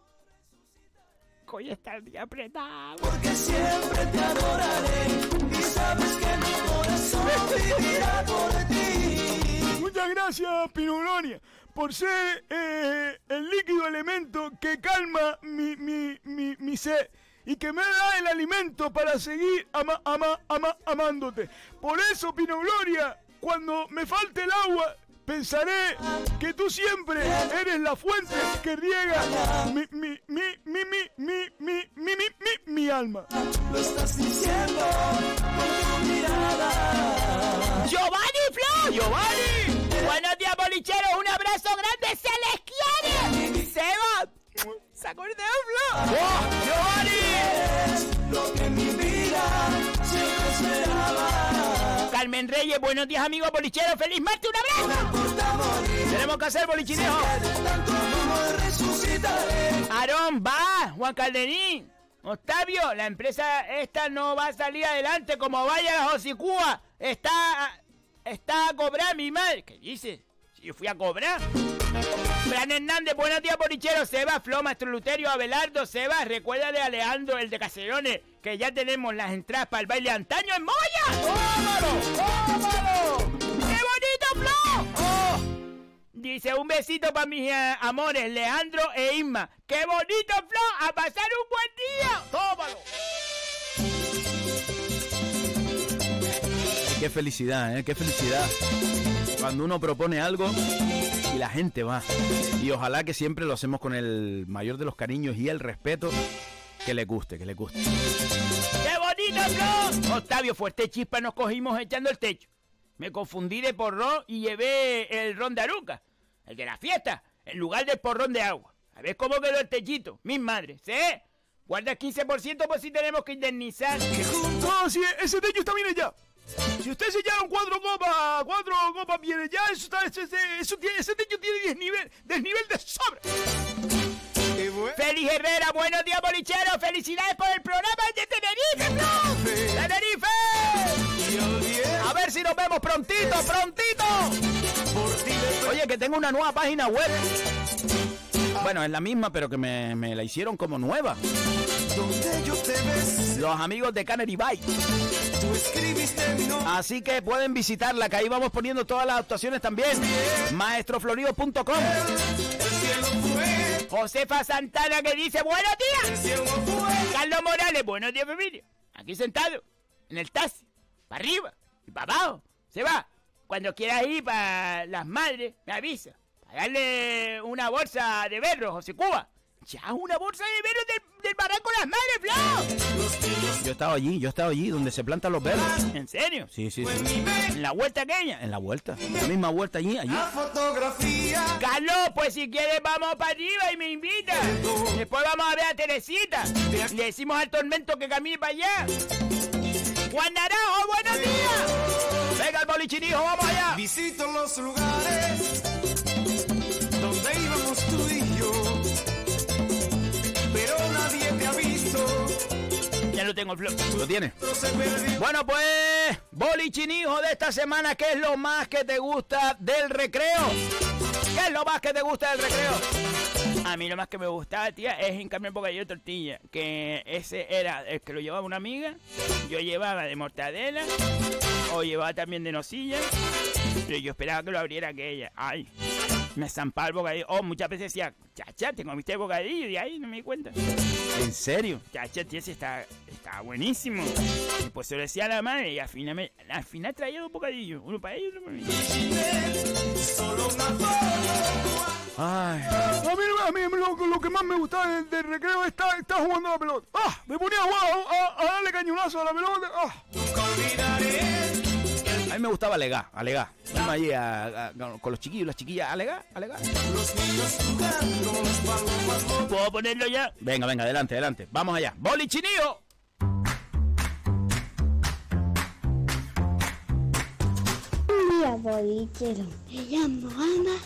Hoy está el día apretado. Porque siempre te adoraré y sabes que mi corazón vivirá por ti. Muchas gracias, Pinolonia, por ser eh, el líquido elemento que calma mi, mi, mi, mi sed y que me da el alimento para seguir ama, ama, ama, amándote. Por eso, Pinogloria, cuando me falte el agua, pensaré que tú siempre eres la fuente que riega mi, mi, mi, mi, mi, mi, mi, mi, mi, mi, mi alma. Lo estás diciendo con tu mirada. ¡Giovanni Flo! ¡Giovanni! Buenos días, bolicheros. Un abrazo grande. ¡Se les quiere! ¡Seba! ¡Se acordó, Flo! ¡Oh, Giovanni! Lo que mi vida siempre esperaba. Carmen Reyes, buenos días, amigos bolicheros. ¡Feliz martes! ¡Un abrazo! Tenemos que hacer bolichinejo. Aarón, va. Juan Calderín. Octavio, la empresa esta no va a salir adelante como vaya la Josicúa. Está, está a cobrar mi madre. ¿Qué dice? Yo fui a cobrar. Fran Hernández, buenos días, bolicheros. Seba, Flo, Maestro Luterio, Abelardo, Seba, recuerda de Alejandro, el de Caserones, que ya tenemos las entradas para el baile antaño en Moya. ¡Tómalo! ¡Tómalo! ¡Qué bonito, Flo! ¡Oh! Dice un besito para mis eh, amores, Leandro e Isma. ¡Qué bonito, Flo! ¡A pasar un buen día! ¡Tómalo! Qué felicidad, ¿eh? Qué felicidad. Cuando uno propone algo y la gente va. Y ojalá que siempre lo hacemos con el mayor de los cariños y el respeto que le guste, que le guste. ¡Qué bonito, Flo! Octavio, fuerte chispa nos cogimos echando el techo. Me confundí de porrón y llevé el ron de aruca, el de la fiesta, en lugar del porrón de agua. A ver cómo quedó el techito. Mis madres, ¿sí? Guarda el 15% por si tenemos que indemnizar. No, si ese techo está bien ya. Si ustedes se echaron cuatro copas, cuatro copas viene ya, eso está, ese, eso tiene, ese techo tiene 10 nivel, desnivel de sobra. Félix Herrera, buenos días, bolicheros. Felicidades por el programa de Tenerife. ¡Tenerife! A ver si nos vemos prontito, prontito. Oye, que tengo una nueva página web. Bueno, es la misma, pero que me, me la hicieron como nueva. Donde yo te Los amigos de Canary Bike. tú escribiste mi nombre. Así que pueden visitarla, que ahí vamos poniendo todas las actuaciones también. maestroflorido.com. Josefa Santana que dice buenos días. Carlos Morales, buenos días, familia. Aquí sentado, en el taxi, para arriba y para abajo. Se va. Cuando quieras ir para las madres, me avisa. Para darle una bolsa de berros, José Cuba. Ya, una bolsa de berros del, del barranco Las Madres, Flo. Yo he estado allí, yo he estado allí, donde se plantan los verdes. ¿En serio? Sí, sí, sí. ¿En la vuelta aquella? En la vuelta. La misma vuelta allí, allí. La fotografía. Carlos, pues si quieres vamos para arriba y me invita. Después vamos a ver a Teresita. Le decimos al tormento que camine para allá. Juan Naranjo, buenos días. Venga el bolichinijo, vamos allá. Visito los lugares lo tengo el flow. ¿Lo perdió. Bueno, pues, bolichinijo de esta semana, ¿qué es lo más que te gusta del recreo? ¿Qué es lo más que te gusta del recreo? A mí lo más que me gustaba, tía, es hincarme bocadillo de tortilla. Que ese era el que lo llevaba una amiga. Yo llevaba de mortadela. O llevaba también de nocilla. Pero yo esperaba que lo abriera aquella. Ay, me zampaba el bocadillo. Oh, muchas veces decía, chacha, te comiste el bocadillo. Y de ahí no me di cuenta. ¿En serio? Chacha, tía, sí está, está buenísimo. Y pues se lo decía a la madre. Y al final, me, al final traía dos bocadillos. Uno para ella y otro para mí. Ay. A mí, a mí lo, lo que más me gustaba del, del recreo es estar, estar jugando a la pelota. ¡Ah! Me ponía a, a, a darle cañonazo a la pelota. ¡Ah! A mí me gustaba alegar, alegar. Irme allí a- a- con los chiquillos las chiquillas, alegar, alegar. ¿Puedo ponerlo ya? Venga, venga, adelante, adelante. Vamos allá. ¡Bolichinío! Un día bolichero. Me llamo Ana.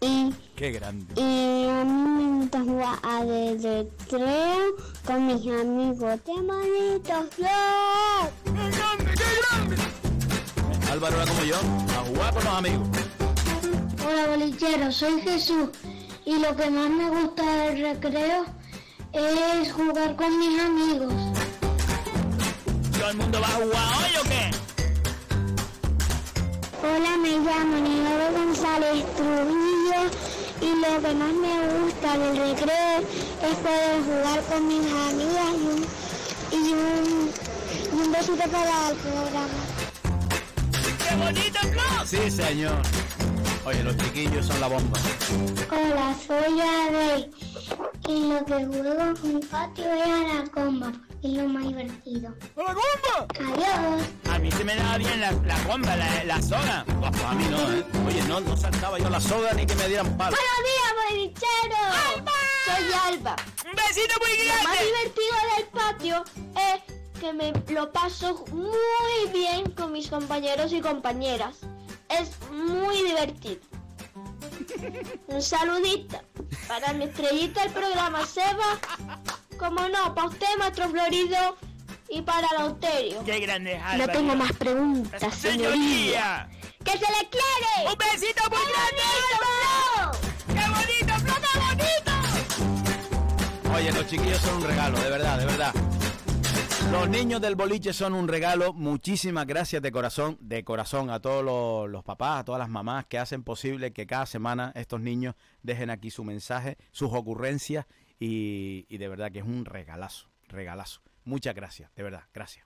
Y, ¡Qué grande! y a mí me gusta jugar a recreo con mis amigos. ¡Qué Flor! ¡Qué grande, qué grande! Álvaro era como yo, a jugar con los amigos. Hola bolichero, soy Jesús y lo que más me gusta del recreo es jugar con mis amigos. ¿Todo el mundo va a jugar hoy o qué? Hola, me llamo Nigoro González Trujillo y lo que más me gusta del recreo es poder jugar con mis amigas y un, y un, y un besito para el programa. ¡Qué bonito, Flo! Sí, señor. Oye, los chiquillos son la bomba. Hola, soy Adel y lo que juego en mi patio es a la comba, es lo más divertido. ¡A la comba! Adiós. A mí se me daba bien la, la comba, la, la soga. A mí no, ¿eh? Oye, no, no saltaba yo la soga ni que me dieran palo. ¡Buenos días, bolichero! Soy Alba. ¡Un besito muy Lo más grande! divertido del patio es que me lo paso muy bien con mis compañeros y compañeras. Es muy divertido. Un saludito para mi estrellita del programa Seba. Como no, para usted, maestro Florido, y para Lauterio. ¡Qué grande es No Álvaro! tengo más preguntas, señoría. ¡Señoría! ¡Que se le quiere! ¡Un besito muy grande! ¡Qué bonito, Flo, qué bonito! Oye, los chiquillos son un regalo, de verdad, de verdad. Los niños del boliche son un regalo. Muchísimas gracias de corazón, de corazón a todos los, los papás, a todas las mamás que hacen posible que cada semana estos niños dejen aquí su mensaje, sus ocurrencias y, y de verdad que es un regalazo, regalazo. Muchas gracias, de verdad, gracias.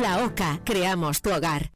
La OCA, creamos tu hogar.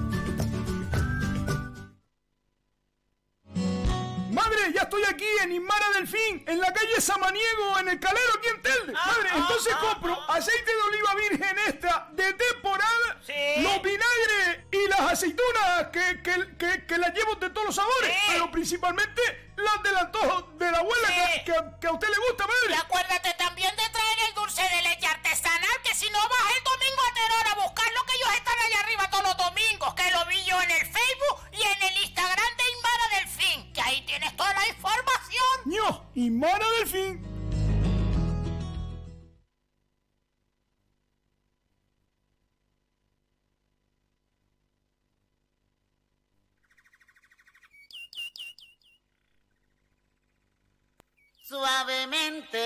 Madre, ya estoy aquí en Inmara Delfín, en la calle Samaniego, en el Calero, aquí en Telde. Madre, entonces compro aceite de oliva virgen extra de temporada, los vinagres y las aceitunas que, que, que, que las llevo de todos los sabores, pero principalmente las del antojo de la abuela que, que, a usted le gusta, madre. Y acuérdate también de traer el dulce de leche artesanal, que si no vas el domingo a Teror a buscar lo que ellos están allá arriba todos los domingos, que lo vi yo en el Facebook y en el Instagram de Delfín, que ahí tienes toda la información. ¡Ño! Inmara Delfín. Suavemente,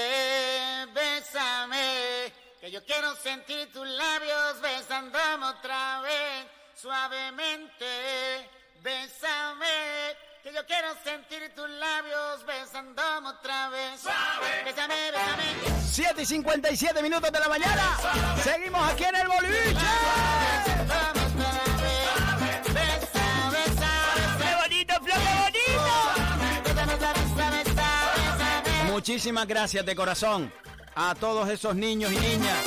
bésame, que yo quiero sentir tus labios besándome otra vez. Suavemente, bésame, que yo quiero sentir tus labios besándome otra vez. Bésame, bésame. 7 y 57 minutos de la mañana. Seguimos aquí en el boliche. ¡Qué bonito, Flo, qué Muchísimas gracias de corazón a todos esos niños y niñas.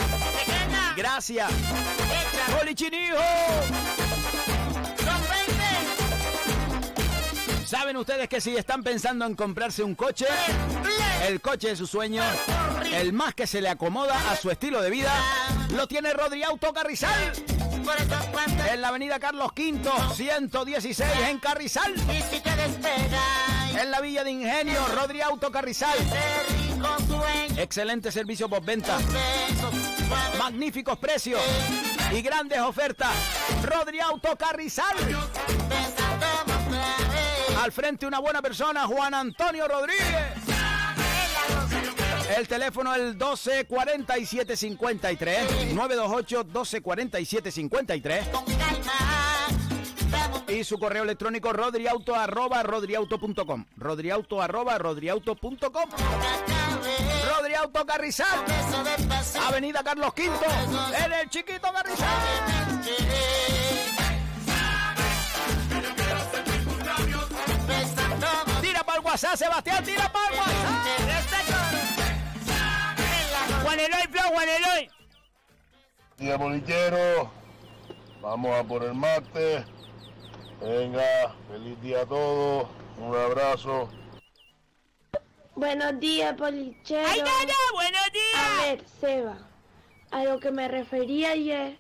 Gracias. Bolichinijo. ¿Saben ustedes que si están pensando en comprarse un coche, el coche de sus sueños, el más que se le acomoda a su estilo de vida, lo tiene Rodri Auto Carrizal? En la avenida Carlos V, 116 en Carrizal. En la Villa de Ingenio, Rodri Auto Carrizal. Excelente servicio postventa. Magníficos precios y grandes ofertas. Rodri Auto Carrizal. Al frente una buena persona, Juan Antonio Rodríguez. El teléfono el 12 47 53 928 12 47 53 y su correo electrónico rodriauto arroba rodriauto.com rodriauto arroba rodriauto.com Rodriauto Carrizal. Avenida Carlos V en el chiquito Carrizal WhatsApp, Sebastián, tira para el WhatsApp. Juan Eloy, Flo, Juan Eloy. Día bolichero, vamos a por el martes. Venga, feliz día a todos, un abrazo. Buenos días, polichero. ¡Ay, nada! ¡Buenos días! A ver, Seba, a lo que me refería ayer,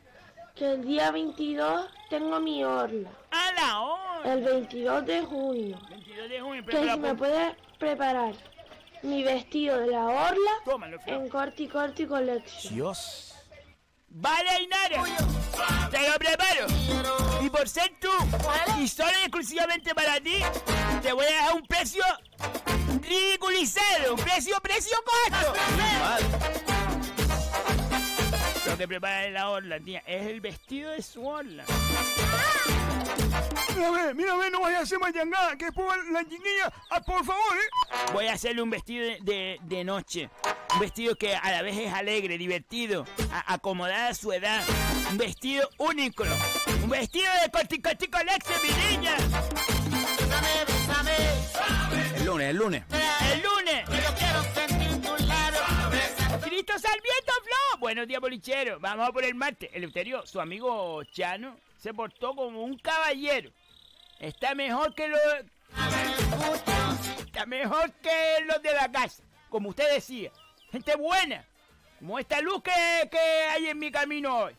que el día 22 tengo mi orla. ¡A la hora! El 22 de junio. 22 de junio, Que si me puedes preparar mi vestido de la orla Tómalo, en Corti Corti Collection. Dios. Vale, Ainara. Te lo preparo. Y por ser tú, y solo y exclusivamente para ti, te voy a dejar un precio ridiculizado. Un precio, precio costo. Lo que prepara la orla, tía, es el vestido de su orla. Mírame, mírame, no vayas a hacer mayangada, que después la chiquilla, ah, por favor, ¿eh? Voy a hacerle un vestido de, de- de noche. Un vestido que a la vez es alegre, divertido, a- acomodada a su edad. Un vestido único. Un vestido de corticotico Lexe, mi niña. El lunes, el lunes. El lunes. Yo quiero sentir tus labios Cristo Flow. Buenos días, bolichero. Vamos a por el martes. Eleuterio, su amigo Chano, se portó como un caballero. Está mejor que los... Está mejor que los de la casa, como usted decía. Gente buena, como esta luz que, que hay en mi camino hoy.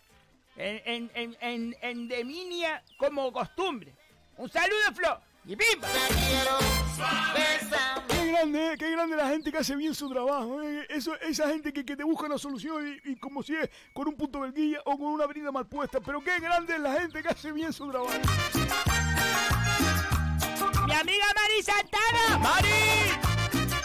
En, en, en, en, en como costumbre. Un saludo, Flo. Y ¡pimba! Qué grande, qué grande la gente que hace bien su trabajo. eh. Eso, esa gente que, que te busca una solución y, y como si es con un punto de guía o con una avenida mal puesta. Pero qué grande es la gente que hace bien su trabajo. Mi amiga Mari Santana. ¡Mari!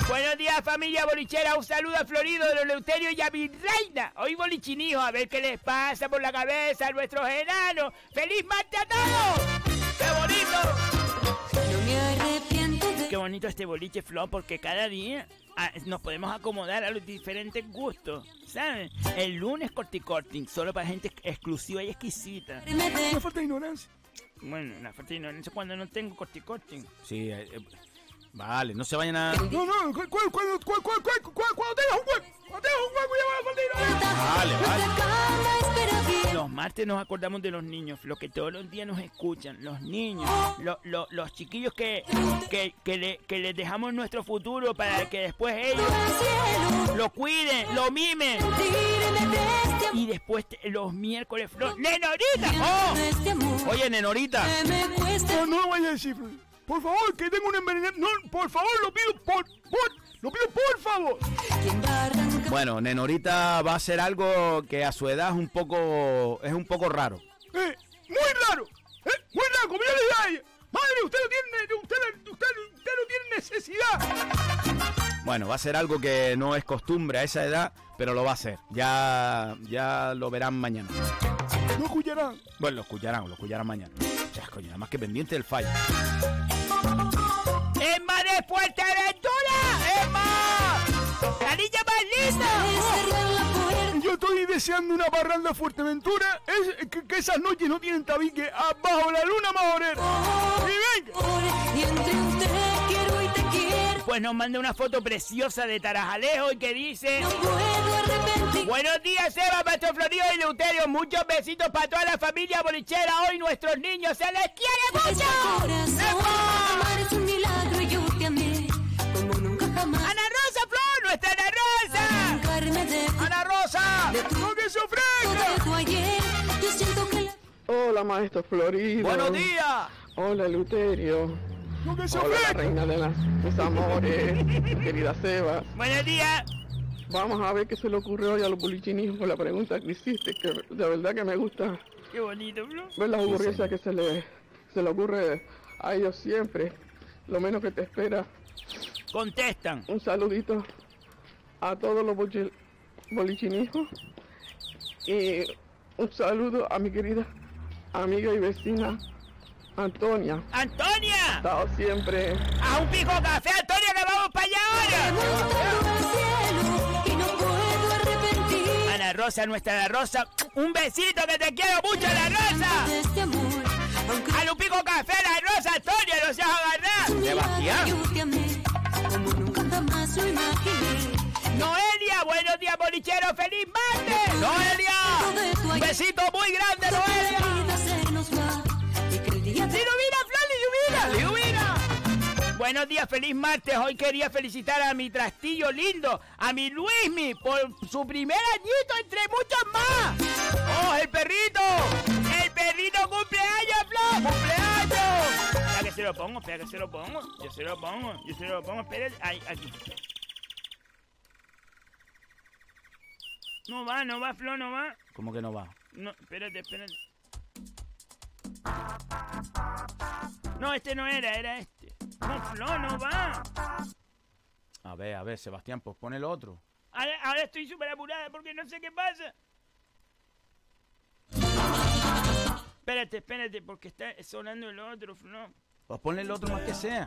Buenos días, familia bolichera. Un saludo a Florido de los Leuterio y a mi reina. Hoy bolichinijo, a ver qué les pasa por la cabeza a nuestros enanos. ¡Feliz martes a todos! Bonito este boliche, Flo, porque cada día ah, nos podemos acomodar a los diferentes gustos, ¿saben? El lunes corticorting, solo para gente exclusiva y exquisita. No falta de ignorancia. Bueno, la falta de ignorancia cuando no tengo corticorting. Sí, eh, eh, vale, no se vayan a... No, no, ¿cuál, cuál, cuál, cuál, cuál, nos acordamos de los niños, los que todos los días nos escuchan, los niños, lo- lo- los chiquillos que, que, que, le- que les dejamos nuestro futuro para que después ellos lo cuiden, lo mimen. Y después te- los miércoles, Flor, ¡Nenorita! ¡Oh! Oye, Nenorita. No, no lo vayas a decir. Por favor, que tengo un envenenamiento. No, por favor, lo pido por, por, lo pido por favor. Bueno, Nenorita va a hacer algo que a su edad es un poco, es un poco raro. Eh, muy raro. Eh, muy raro, como yo le dije a ella. Madre, usted no tiene, usted, usted, usted no tiene necesidad. Bueno, va a ser algo que no es costumbre a esa edad, pero lo va a hacer. Ya, ya lo verán mañana. No escucharán. Bueno, lo escucharán, lo escucharán mañana. Sea, coño, nada más que pendiente del fallo. ¡Emma de Fuerteventura! ¡Emma! ¡La niña más linda! Yo estoy deseando una parranda en Fuerteventura. Es que, que esas noches no tienen tabique. Abajo la luna majorera. Y venga. Y entre usted quiero y te quiero. Pues nos manda una foto preciosa de Tarajalejo y que dice... Buenos días, Eva, Maestro Florido y Leuterio. Muchos besitos para toda la familia bolichera. Hoy nuestros niños se les quiere mucho. Hola, maestro Florido. ¡Buenos días! Hola, Luterio. ¡No que se Hola, la reina de las, mis amores, querida Seba. Buenos días. Vamos a ver qué se le ocurre hoy a los bolichinistas por la pregunta que hiciste, que de verdad que me gusta Qué bonito, Flor. ver las ocurrencias que se le, se le ocurre a ellos siempre. Lo menos que te espera. Contestan. Un saludito a todos los bolichinijos y un saludo a mi querida amiga y vecina Antonia. ¡Antonia! Estado siempre ¡A un pico café, Antonia, que vamos para allá ahora! Ana Rosa, nuestra Ana Rosa. Un besito que te quiero mucho, Ana Rosa. este A un pico café, Ana Rosa, Antonia, no seas agarrar. Sebastián. yo te amé como nunca jamás lo imaginé. Noelia, buenos días, bolichero, feliz martes. Noelia, un besito muy grande, Noelia. ¡Liduvina, Flor, Liduvina! ¡Liduvina! Buenos días, feliz martes. Hoy quería felicitar a mi trastillo lindo, a mi Luismi, por su primer añito entre muchos más. ¡Oh, el perrito! ¡El perrito cumpleaños, Flor! ¡Cumpleaños! Espera que se lo pongo, espera que se lo pongo. Yo se lo pongo, yo se lo pongo, espera. Ahí, aquí. No va, no va, Flor, no va. ¿Cómo que no va? No, espérate, espérate. No, este no era, era este. No, Flo, no va. A ver, a ver, Sebastián, pues pon el otro. Ahora, ahora estoy súper apurada porque no sé qué pasa. Espérate, espérate, porque está sonando el otro, Flo. Pues ponle el otro más que sea.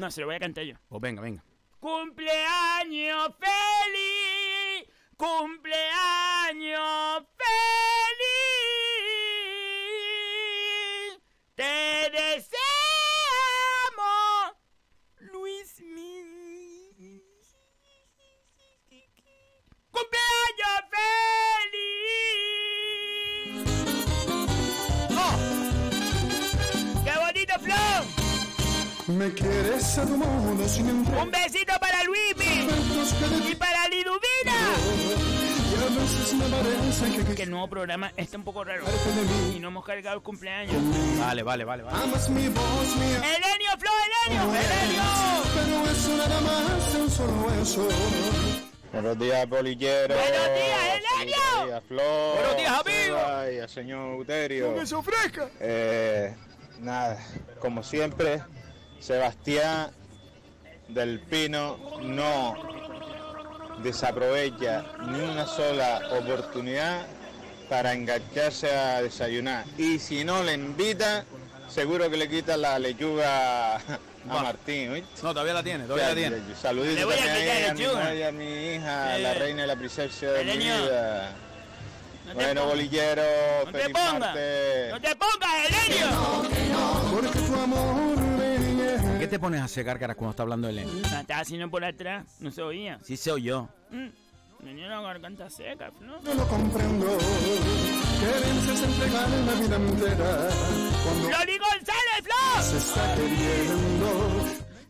No, se lo voy a cantar yo. Pues venga, venga. Cumpleaños feliz, cumpleaños feliz. Me quieres a tu modo sin entrar. Un besito para Luismi y para Liduvina. Que Que el nuevo programa está un poco raro y no hemos cargado el cumpleaños. Vale, vale, vale, vale. amas mi voz, mi ¡Elenio, Flo, Elenio! ¡Elenio! Pero eso nada más es un solo eso. Buenos días, bolillero. Buenos días, Elenio. Buenos días, Flor. Buenos días, amigo. Ay, al señor Uterio. Con eso fresca. Eh, nada, como siempre, Sebastián del Pino no desaprovecha ni una sola oportunidad para engancharse a desayunar. Y si no le invita, seguro que le quita la lechuga a. Martín. ¿oíste? No, todavía la tiene, todavía la tiene. Saluditos Le voy a quitar ahí a, mi a mi hija, Eh, la reina y la princesa de mi vida. No te Bueno, pongas. bolillero, ¡No te pongas! martes. ¡No te pongas, Elenio! Porque tu amor me ¿Por qué te pones a hacer gárgaras cuando está hablando Elena? Estaba haciendo por atrás, no se oía. Sí se oyó. Mm, Tenía la garganta seca, ¿no? no lo comprendo. Que vences entregar la vida entera. Cuando ¡Loli González, Flo! se está queriendo.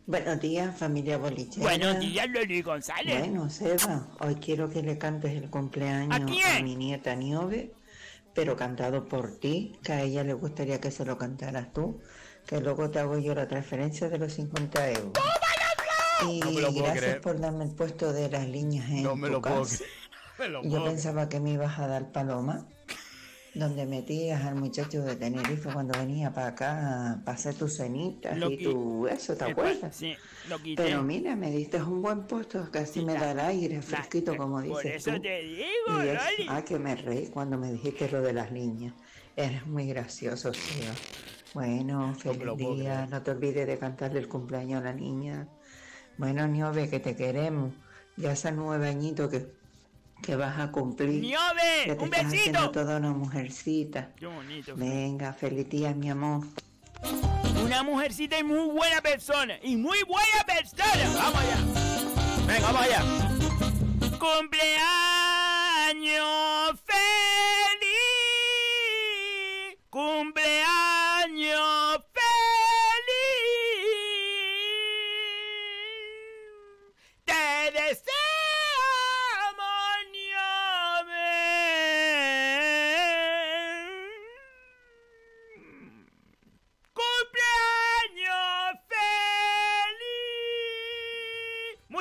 Buenos días, familia bolichera. Buenos días, Loli González. Bueno, Seba, hoy quiero que le cantes el cumpleaños ¿A quién? mi nieta Niove, pero cantado por ti, que a ella le gustaría que se lo cantaras tú, que luego te hago yo la transferencia de los 50 euros. Y No me lo puedo gracias creer. por darme el puesto de las líneas en No me tu lo puedo casa. creer. Me lo Yo puedo pensaba que me ibas a dar paloma, donde metías al muchacho de Tenerife cuando venía para acá, para hacer tus cenitas Lo y tu eso, ¿te Eh, acuerdas? Sí, lo quité. Pero mira, me diste un buen puesto, casi me da el aire fresquito, como Por dices eso tú. te digo, Y es- Loli. ah, que me reí cuando me dijiste lo de las niñas. Eres muy gracioso, tío. Bueno, feliz día. No te olvides de cantarle el cumpleaños a la niña. Bueno, Niove, que te queremos. Ya ese nueve añito que, que vas a cumplir. ¡Niove! Ya te ¡Un estás haciendo besito! toda una mujercita. Qué bonito. Venga, feliz día, mi amor. Una mujercita y muy buena persona. Y muy buena persona. Vamos allá. Venga, vamos allá. Cumpleaños feliz. Cumpleaños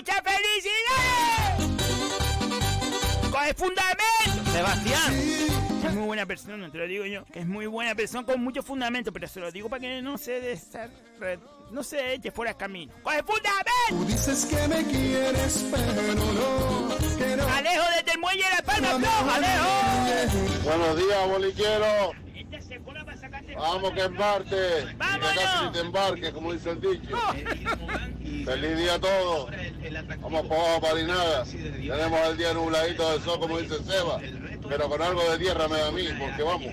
¡Muchas felicidades! ¡Con el fundamento! Sebastián. Es muy buena persona, te lo digo yo. Que es muy buena persona con mucho fundamento, pero se lo digo para que no se desar... no se eche fuera el camino. ¡Con el Tú fundamento! dices que me quieres, pero no. Que no. ¡Alejo desde el muelle de la palma, Flo! ¡Alejo! Buenos días, bolichero. Vamos que embarque. Que te embarques, como dice el dicho. Feliz día a todos. Vamos para para nada. Tenemos el día nubladito de sol, como dice Seba. Pero con algo de tierra me da a mí, porque vamos.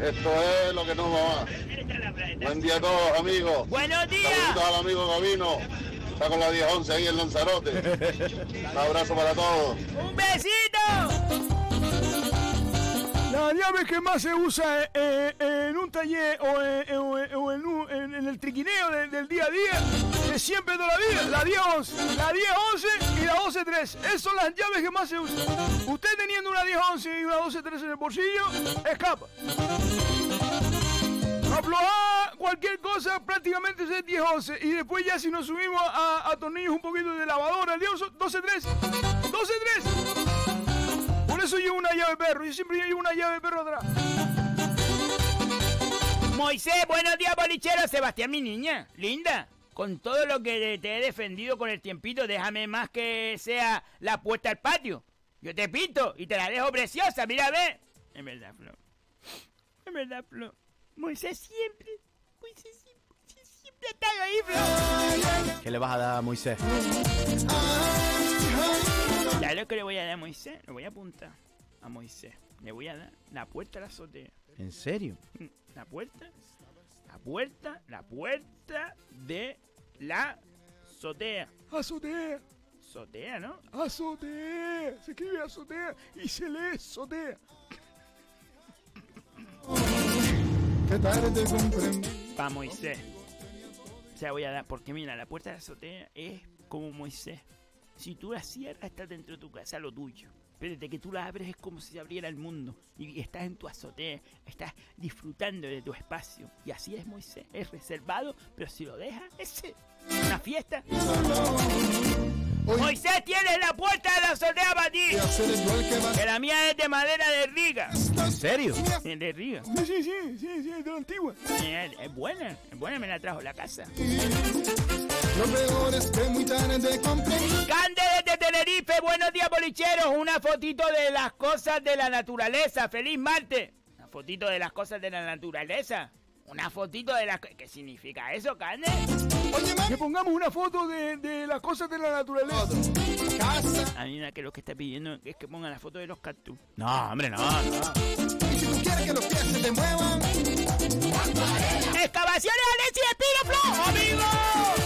Esto es lo que nos va más. Buen día a todos, amigos. ¡Buenos días! Saludos al amigo Gabino. Está con la 10-11 ahí en Lanzarote. Un abrazo para todos. ¡Un besito! La llave que más se usa eh, eh, en un taller o, en, o en- o en un- en- en el triquineo de- del día a día es siempre toda la vida, la 10-11, la 10-11 y la 12-3. Esas son las llaves que más se usan. Usted teniendo una 10-11 y una 12-3 en el bolsillo, escapa. Aflojar cualquier cosa prácticamente es 10-11 y después ya si nos subimos a, a tornillos un poquito de lavadora, el 12-3, 12-3. Por eso llevo una llave perro. Yo siempre llevo una llave perro atrás. Moisés, buenos días, bolichero. Sebastián, mi niña, linda. Con todo lo que te he defendido con el tiempito, déjame más que sea la puerta al patio. Yo te pinto y te la dejo preciosa, mira, ve. En verdad, Flo. En verdad, Flo. Moisés siempre, Moisés siempre, Moisés siempre ha estado ahí, Flo. ¿Qué le vas a dar a Moisés? A Moisés? Le voy a apuntar a Moisés. Le voy a dar la puerta a la azotea. ¿En serio? La puerta, la puerta, la puerta de la azotea. Azotea, Azotea, ¿no? azotea. Se escribe azotea y se lee azotea. Que tarde comprendí. Pa' Moisés. O sea, voy a dar, porque mira, la puerta de la azotea es como Moisés. Si tú la cierras, estás dentro de tu casa, lo tuyo. Pero desde que tú la abres es como si se abriera el mundo. Y estás en tu azotea, estás disfrutando de tu espacio. Y así es Moisés. Es reservado, pero si lo dejas, es una fiesta. Moisés tiene la puerta de la azotea para ti. Que la mía es de madera de riga. ¿En serio? De riga. Sí, sí, sí, sí, sí, de la antigua. Eh, Es buena, es buena, me la trajo la casa. Lo peor es que muy tarde comprendí. Cande desde Tenerife, buenos días bolicheros, una fotito de las cosas de la naturaleza, feliz martes. Una fotito de las cosas de la naturaleza. Una fotito de las... ¿Qué significa eso, Cande? Que pongamos una foto de, de las cosas de la naturaleza. A mí nada que lo que está pidiendo es que pongan la foto de los cactus. No, hombre, no, no. Y si tú quieres que los pies se te muevan, ¡Excavaciones Alexis Espino, Flo! ¡Amigo!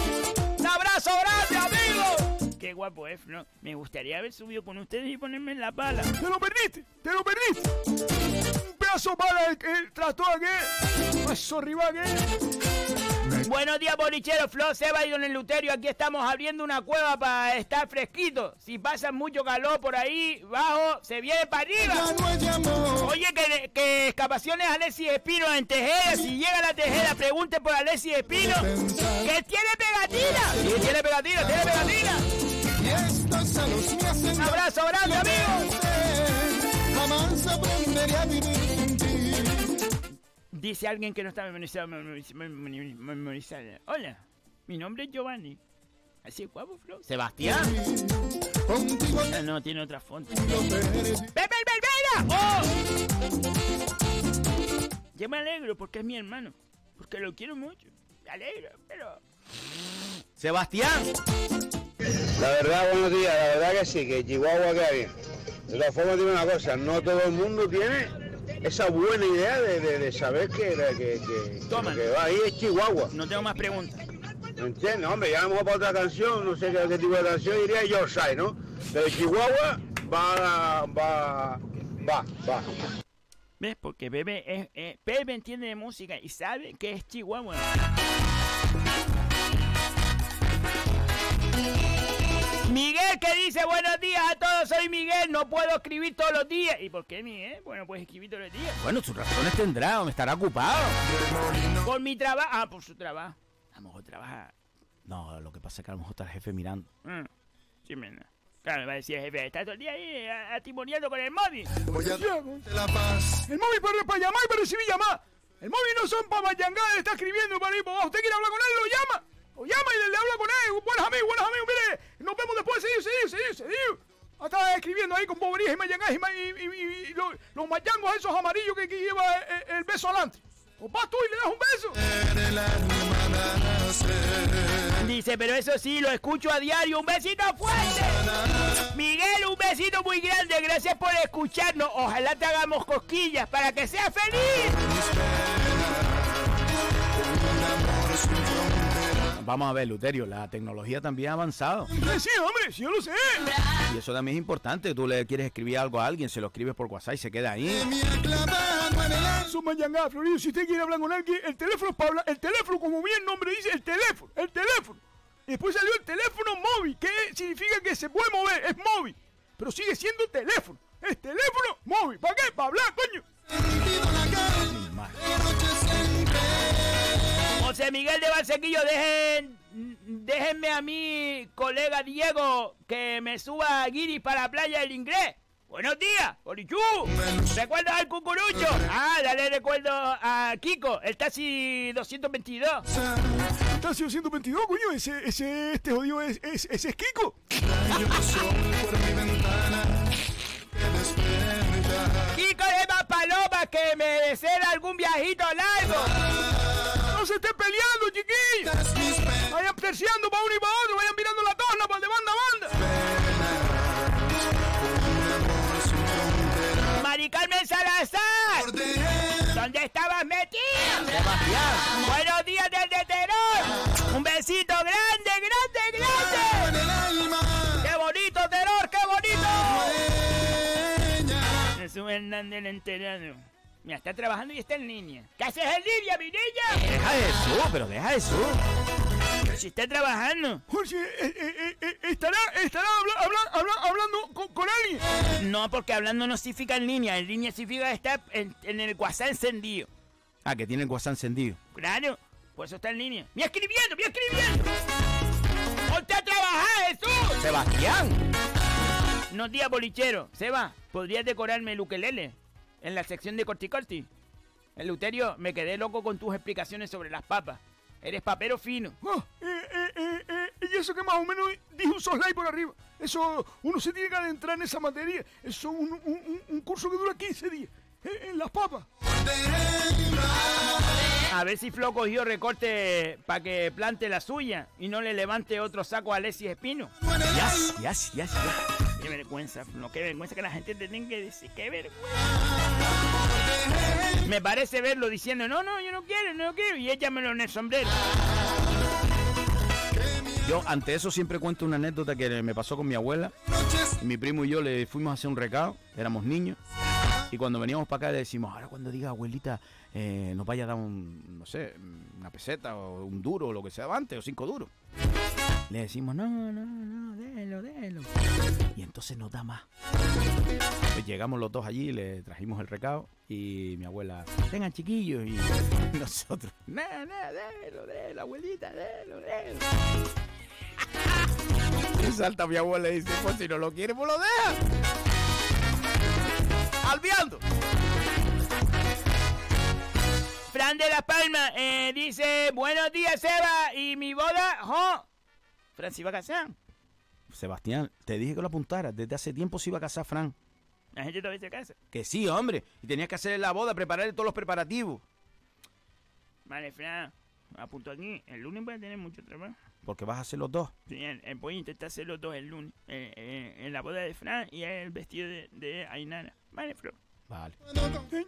¡Un abrazo grande, amigo! Qué guapo es, Flo. Me gustaría haber subido con ustedes y ponerme en la pala. ¡Te lo perdiste! ¡Te lo perdiste! Un pedazo para el, el tractor aquel. Eso rival aquel. Buenos días, bolichero, Flo, Seba y Don Luterio. Aquí estamos abriendo una cueva para estar fresquito. Si pasa mucho calor por ahí, bajo, se viene para arriba. Oye, que, que excavaciones Alexis Espino en Tejeda. Si llega la Tejeda, pregunte por Alexis Espino. Que tiene pegatina. Sí, tiene pegatina, tiene pegatina. Un abrazo grande, amigo. Jamás aprenderé a vivir. Dice alguien que no está memorizado. memoriz- memoriz- memorizado. Hola, mi nombre es Giovanni. Así es guapo, Flo. Sebastián. Ah, no, tiene otra eres. ¡Pepe el! ¡Oh! Yo me alegro porque es mi hermano. Porque lo quiero mucho. Me alegro, pero... Sebastián. La verdad, buenos días, la verdad que sí, que Chihuahua queda bien. De todas formas, tiene una cosa, no todo el mundo tiene esa buena idea de, de- de saber que, que, que, que va ahí es Chihuahua. No tengo más preguntas. ¿Me entiendes? Hombre, ya mejor para otra canción, no sé qué, qué tipo de canción diría Yorkshire, ¿no? Pero Chihuahua va, va, va, va. ¿Ves? Porque Bebe, es, eh, Bebe entiende de música y sabe que es Chihuahua. Miguel que dice buenos días a todos, soy Miguel, no puedo escribir todos los días. ¿Y por qué Miguel? Bueno, puedes escribir todos los días. Bueno, sus razones tendrá, o me estará ocupado. Por mi trabajo. Ah, por su trabajo. A lo mejor trabaja. No, lo que pasa es que a lo mejor está el jefe mirando. Mm, sí, mena. Claro, me va a decir el jefe, está todo el día ahí atimoneando con el móvil. Voy a darte la paz. El móvil para, para llamar y para recibir llamadas. El móvil no son para mayangar, está escribiendo para ir para abajo. Usted quiere hablar con él, lo llama. Llama y le, habla con él. Buenos amigos, buenos amigos, mire. Nos vemos después, seguido, seguido, seguido, seguido. Está escribiendo ahí con boberías y mayangas y, y, y- y- y lo- los mayangos esos amarillos que, lleva el, el beso adelante. O vas tú y le das un beso. Dice, pero eso sí, lo escucho a diario. ¡Un besito fuerte! Miguel, un besito muy grande. Gracias por escucharnos. Ojalá te hagamos cosquillas para que seas feliz. Vamos a ver, Luterio, la tecnología también ha avanzado. Eh, Sí, hombre, sí, yo lo sé. Y eso también es importante. Tú le quieres escribir algo a alguien, se lo escribes por WhatsApp y se queda ahí. Son mayangadas, Florido. Si usted quiere hablar con alguien, el teléfono es para hablar. El teléfono, como bien el nombre dice, el teléfono, el teléfono. Y después salió el teléfono móvil, que significa que se puede mover, es móvil. Pero sigue siendo teléfono. Es teléfono móvil. ¿Para qué? Para hablar, coño. José Miguel de Valsequillo, dejen, déjenme a mi colega Diego que me suba a Guiri para la playa del inglés. Buenos días, Bolichú. ¿Recuerdas al cucurucho? Ah, dale recuerdo a Kiko, el taxi 222. Está 122, coño. Ese, ese, este jodido es, es, ese es Kiko. Kiko de más paloma que me desea algún viajito largo. No se esté peleando, chiquillos. Vayan terciando para uno y para otro. Vayan mirando la torna para de banda a banda. Mari Carmen Salazar. ¿Dónde estabas metida? Sebastián. Buenos días desde Teror. Un besito grande, grande, grande. ¡Qué bonito, Teror! ¡Qué bonito! Jesús Hernández el enterado. Mira, está trabajando y está en línea. ¿Qué haces en línea, mi niña? Deja eso, pero deja eso. Si está trabajando. Jorge, eh, eh, eh, eh, ¿estará, estará habla- habla- habla- hablando con, con alguien? No, porque hablando no significa en línea. En línea significa estar en, en el WhatsApp encendido. Ah, que tiene el WhatsApp encendido. Claro, por eso está en línea. ¡Me escribiendo, me escribiendo! ¡Ponte a trabajar, Jesús! Sebastián. No días bolichero. Seba, ¿podrías decorarme el ukelele? En la sección de corticorti. El Luterio, me quedé loco con tus explicaciones sobre las papas. Eres papero fino. Ah, eh, eh, eh, y eso que más o menos dijo un soslay por arriba. Eso, uno se tiene que adentrar en esa materia. Eso es un, un- un- un curso que dura 15 días. Eh, en las papas. A ver si Flo cogió recorte para que plante la suya y no le levante otro saco a Alexis Espino. Yes, yes, yes. Qué vergüenza, Flo, qué vergüenza que la gente te tenga que decir, qué vergüenza. Me parece verlo diciendo, no, no, yo no quiero, no quiero, y échamelo en el sombrero. Yo ante eso siempre cuento una anécdota que me pasó con mi abuela. Mi primo y yo le fuimos a hacer un recado, éramos niños. Y cuando veníamos para acá le decimos, ahora cuando diga abuelita, eh, nos vaya a dar un, no sé, una peseta o un duro o lo que sea antes, o cinco duros. Le decimos, no, no, no, délo, délo. Y entonces nos da más. Pues llegamos los dos allí, le trajimos el recado y mi abuela, vengan chiquillos y nosotros, no, no, délo, délo, abuelita, délo, délo. Y salta mi abuela y dice, pues si no lo quiere, pues lo deja. Albiando. Fran de La Palma eh, dice, buenos días, Seba, y mi boda, jo. Fran se iba a casar. Sebastián, te dije que lo apuntaras. Desde hace tiempo se iba a casar Fran. La gente todavía se casa. Que sí, hombre. Y tenías que hacer la boda, prepararle todos los preparativos. Vale, Fran, apunto aquí. El lunes voy a tener mucho trabajo. Porque vas a hacer los dos. Sí, el- el- voy a intentar hacer los dos el lunes. eh, eh, en la boda de Fran y el vestido de, de Ainara. Vale, Flo. Vale.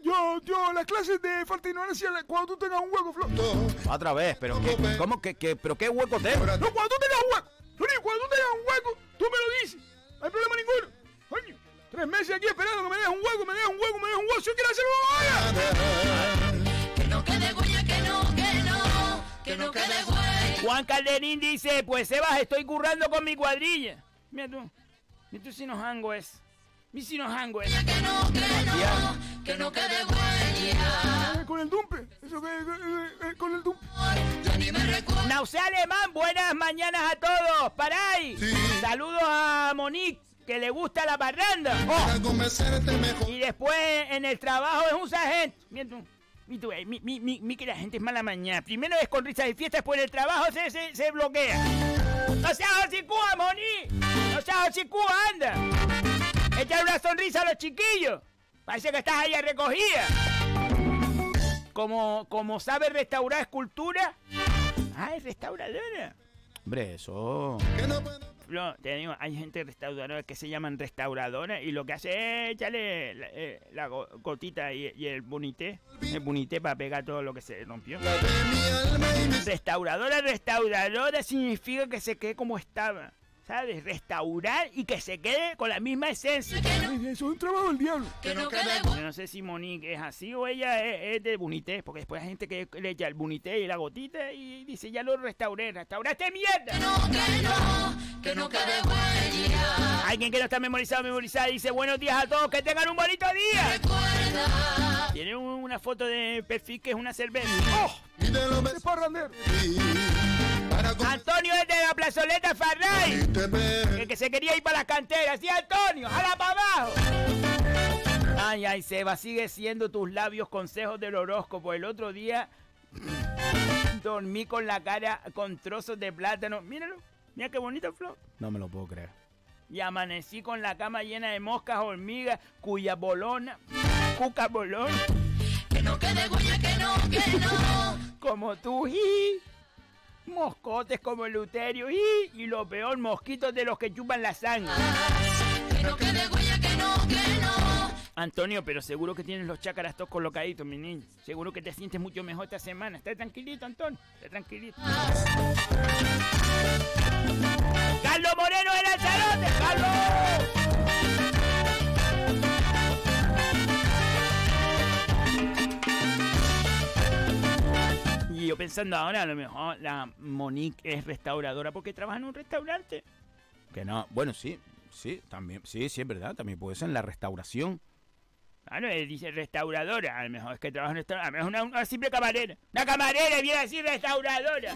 Yo, yo, las clases de ignorancia, la- cuando tú tengas un hueco, Flo. No, Otra vez, pero ¿qué, ¿cómo que, que- pero qué hueco tengo? cuando tú tengas un hueco. Flori, cuando tú tengas un hueco, tú me lo dices. No hay problema ninguno. Coño, tres meses aquí esperando que me dejes un hueco, me dejes un hueco, me dejes un hueco. Si yo quiero hacerlo ahora. Que no quede huella, que no, que no, que no quede huella. Juan Calderín dice, pues Sebas, estoy currando con mi cuadrilla. Mira tú, mira tú si nos hango es. Mira si nos hango es. Que no, que no, que no quede huella. Eh, Con el dumpe. Eso que, eh, eh, con el dumpe. Nausea Alemán, buenas mañanas a todos. Paray. Saludos a Monique, que le gusta la parranda. Oh. Y después en el trabajo es un sargento. Mi, tú, eh, mi, mi, mi- mi que la gente es mala mañana. Primero es con risas y fiestas, después en el trabajo se, se, se bloquea. No seas Moni. No seas anda. Echar una sonrisa a los chiquillos. Parece que estás ahí recogida. Como, como sabe restaurar escultura. Es restauradora. Hombre, eso... No, te digo, hay gente restauradora que se llaman restauradora y lo que hace es echarle la, eh, la gotita y, y el bonité, el bonité para pegar todo lo que se rompió. Restauradora, restauradora significa que se quede como estaba, ¿sabes? Restaurar y que se quede con la misma esencia. Eso es un trabajo del diablo. Que no quede no sé si Monique es así o ella es, es de bonité, porque después hay gente que le echa el bonité y la gotita y dice, ya lo restauré, restauraste mierda. que no, que no quede huella. Alguien que no está memorizado, memorizada, dice buenos días a todos, que tengan un bonito día. Recuerda. Tiene un- una foto de perfil que es una cerveza. ¡Oh! De parrandero. Antonio es de la plazoleta Farray. El que se quería ir para las canteras. Sí, Antonio, jala para abajo. Ay, ay, Seba, sigue siendo tus labios consejos del horóscopo. El otro día dormí con la cara con trozos de plátano. Míralo, mira qué bonito, Flor. No me lo puedo creer. Y amanecí con la cama llena de moscas hormigas, cuya bolona, cuca bolona. Que no quede huella, que no, que no. Como tú, y moscotes como el luterio, y, y lo peor, mosquitos de los que chupan la sangre. Que no quede huella, que no, que no. Antonio, pero seguro que tienes los chácaras todos colocaditos, mi niño. Seguro que te sientes mucho mejor esta semana. Está tranquilito, Antonio. Está tranquilito. ¡Carlos Moreno de Lanzarote! ¡Carlos! Y yo pensando ahora, a lo mejor la Monique es restauradora porque trabaja en un restaurante. Que no, bueno, sí, sí, también, sí, sí, es verdad, también puede ser en la restauración. Claro, él dice restauradora. A lo mejor es que trabaja en restaurante. A lo mejor una, una simple camarera. Una camarera viene a decir restauradora.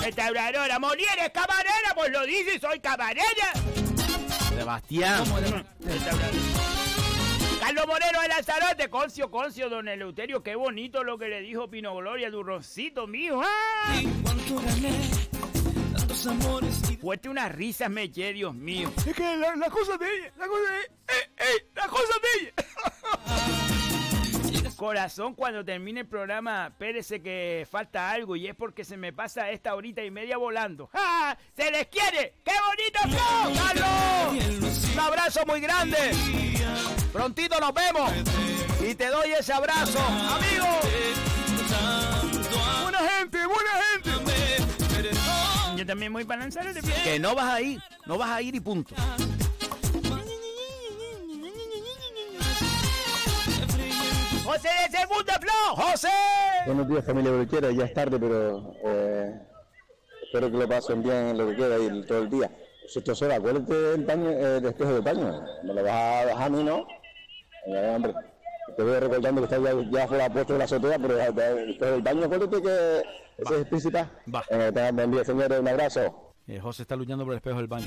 Restauradora. Monier es camarera, pues lo dice, soy camarera. Sebastián. Carlos Moreno de Lanzarote, Concio, Concio, don Eleuterio, qué bonito lo que le dijo Pino Gloria, Durroncito mío. ¡Ah! Fuerte unas risas me eché, Dios mío. Es que la, la cosa de ella, la cosa de ella, ¡eh, eh! La cosa de ella. Corazón, cuando termine el programa, espérese que falta algo y es porque se me pasa esta horita y media volando. ¡Ah! ¡Se les quiere! ¡Qué bonito flow, Carlos! Un abrazo muy grande. Prontito nos vemos. Y te doy ese abrazo, amigo. Buena gente, buena gente. Yo también voy para Lanzarote. Que no vas a ir, no vas a ir y punto. José de Segundo Flow, José. Buenos días familia bolichera, ya es tarde, pero eh, espero que lo pasen bien en lo que queda y todo el día. Si esto será, acuérdate del baño, eh, del espejo del baño. Me lo vas a dejar a mí, ¿no? Venga, hombre. Te voy recordando que está ya, ya fuera puesto de la azotea, pero el espejo del baño, acuérdate que ese es explícita. Va. Tengan buen día, señores, un abrazo. Eh, José está luchando por el espejo del baño.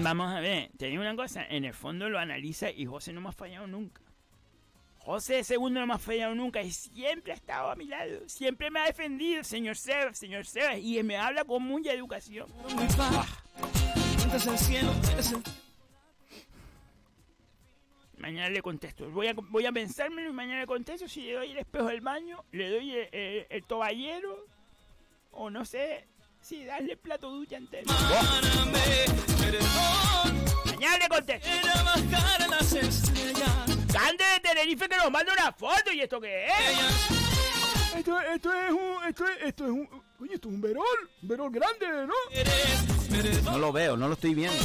Vamos a ver, te digo una cosa, en el fondo lo analiza y José no me ha fallado nunca. José segundo no me ha fallado nunca y siempre ha estado a mi lado, siempre me ha defendido, señor Sebas, señor Sebas, y me habla con mucha educación. Mañana le contesto, voy a, voy a pensármelo y mañana le contesto si le doy el espejo del baño, le doy el, el- el toballero, o no sé, si darle el plato ducha entero. Mañana le contesto. Cande de Tenerife que nos manda una foto, ¿y esto qué es? Esto, esto es un, esto es, esto es un, oye, esto es un verol, un verol grande, ¿no? No lo veo, no lo estoy viendo.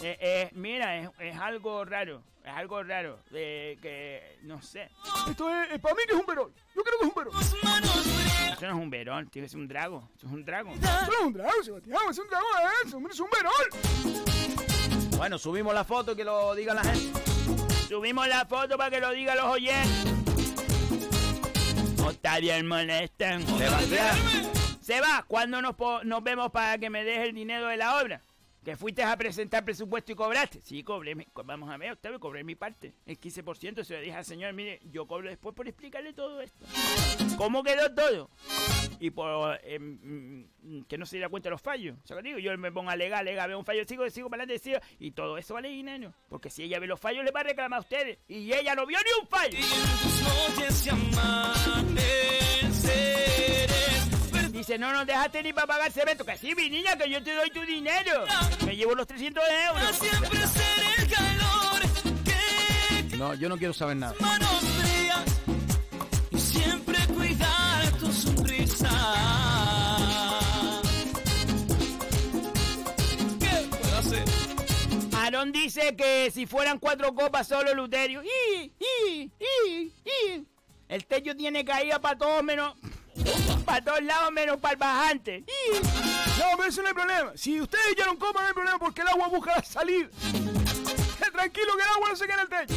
Eh, eh, mira, es, es algo raro, es algo raro, de que, no sé. Esto es, para mí que es un verol. Yo creo que es un verol. Eso no es un verón, tiene que ser un drago, eso es un drago. Eso no es un dragón, Sebastián, es un dragón, eso, hombre, es un verol. Bueno, subimos la foto que lo diga la gente. Subimos la foto para que lo digan los oyentes. Octavio el molestan. Sebastián. Seba, ¿cuándo nos, nos vemos para que me dejes el dinero de la obra? Que fuiste a presentar presupuesto y cobraste. Sí, cobré. mi- vamos a ver, Octavio, cobré mi parte. El 15% se lo dije al señor. Mire, yo cobro después por explicarle todo esto. ¿Cómo quedó todo? Y por eh, mm, que no se diera cuenta de los fallos. O sea, digo, yo me pongo a alegar, alegar, veo un fallo, sigo, sigo para adelante, sigo. Y todo eso vale dinero. Porque si ella ve los fallos, le va a reclamar a ustedes. Y ella no vio ni un fallo. Dice, no nos dejaste ni para pagar cemento. Que sí, mi niña, que yo te doy tu dinero. Me llevo los 300 euros. No, yo no quiero saber nada. y siempre cuidar tu sonrisa. ¿Qué puedo hacer? Aarón dice que si fueran cuatro copas solo Luterio. ¡Y, y, y, y! El techo tiene caída para todos menos. Para todos lados menos para el bajante. No, pero eso no hay problema. Si ustedes echaron copa, no hay problema porque el agua busca la salida. Tranquilo que el agua no se queda en el techo.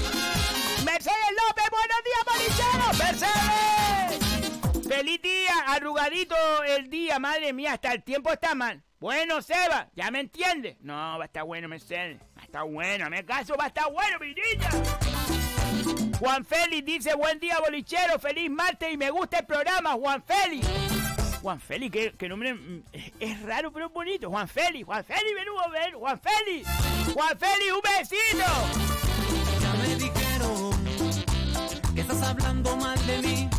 Mercedes López, buenos días, Marichero. Mercedes. Feliz día, arrugadito el día, madre mía, hasta el tiempo está mal. Bueno, Seba, ¿ya me entiendes? No, va a estar bueno, Mercedes. Va a estar bueno, me caso, va a estar bueno, mi niña. Juan Félix dice, buen día, bolichero, feliz martes y me gusta el programa, Juan Félix. Juan Félix, qué, qué nombre mm, es, raro pero es bonito. Juan Félix, Juan Félix, ven a ver, Juan Félix. Juan Félix, un besito. Ya me dijeron que estás hablando mal de mí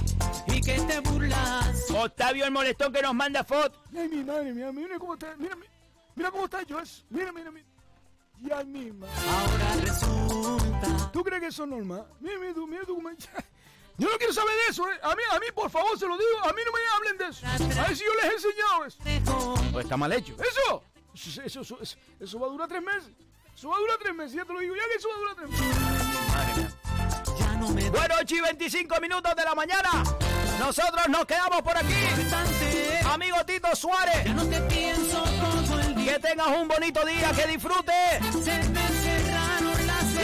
y que te burlas. Octavio el molestón que nos manda fotos. Ay, mi madre mía, mira cómo está, mira, mira, mira cómo está Joyce. Mira, mira, mira. Y a mí, madre. Ahora resulta. ¿Tú crees que eso es normal? Mira, mira tú, mira tú cómo... Yo no quiero saber de eso, ¿eh? A mí, a mí, por favor, se lo digo, a mí no me hablen de eso. A ver si yo les he enseñado eso. Pues está mal hecho. ¿Eso? Eso, eso, eso, eso- eso va a durar tres meses. Eso va a durar tres meses, ya te lo digo, ya que eso va a durar tres meses. Bueno, 8 y 25 minutos de la mañana. Nosotros nos quedamos por aquí. Amigo Tito Suárez. Que tengas un bonito día, que disfrutes.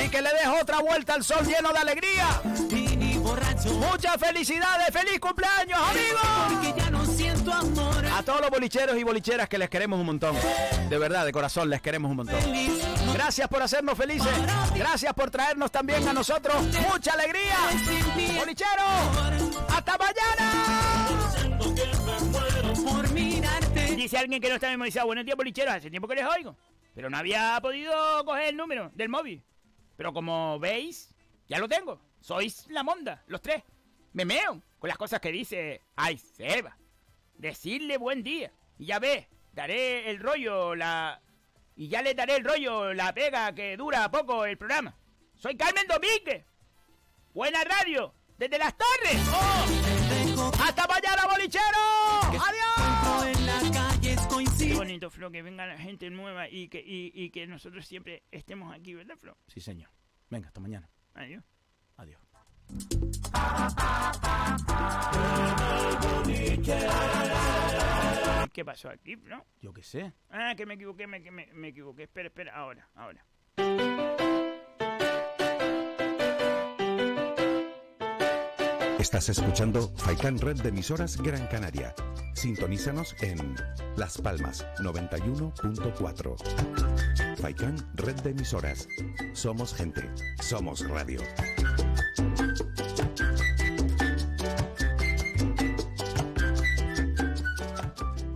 Y que le des otra vuelta al sol lleno de alegría. Muchas felicidades, feliz cumpleaños, amigos. A todos los bolicheros y bolicheras que les queremos un montón. De verdad, de corazón, les queremos un montón. Gracias por hacernos felices. Gracias por traernos también a nosotros mucha alegría. Bolichero, hasta mañana. Dice alguien que no está memorizado. Buenos días, bolicheros. Hace tiempo que les oigo. Pero no había podido coger el número del móvil. Pero como veis, ya lo tengo. Sois la monda, los tres. Me meo con las cosas que dice. Ay, Seba. Decirle buen día. Y ya ves, daré el rollo, la. Y ya le daré el rollo, la pega que dura poco el programa. Soy Carmen Domínguez. Buena radio. Desde las torres. ¡Oh! ¡Hasta mañana, bolichero! ¡Adiós! Qué bonito, Flo, que venga la gente nueva y que, y, y que nosotros siempre estemos aquí, ¿verdad, Flo? Sí, señor. Venga, hasta mañana. Adiós. ¿Qué pasó aquí, no? Yo qué sé. Ah, que me equivoqué, me, que me, me equivoqué. Espera, espera, ahora, ahora. Estás escuchando Faikan Red de emisoras Gran Canaria. Sintonízanos en Las Palmas 91.4. Faikan Red de emisoras. Somos gente. Somos radio. Thank you.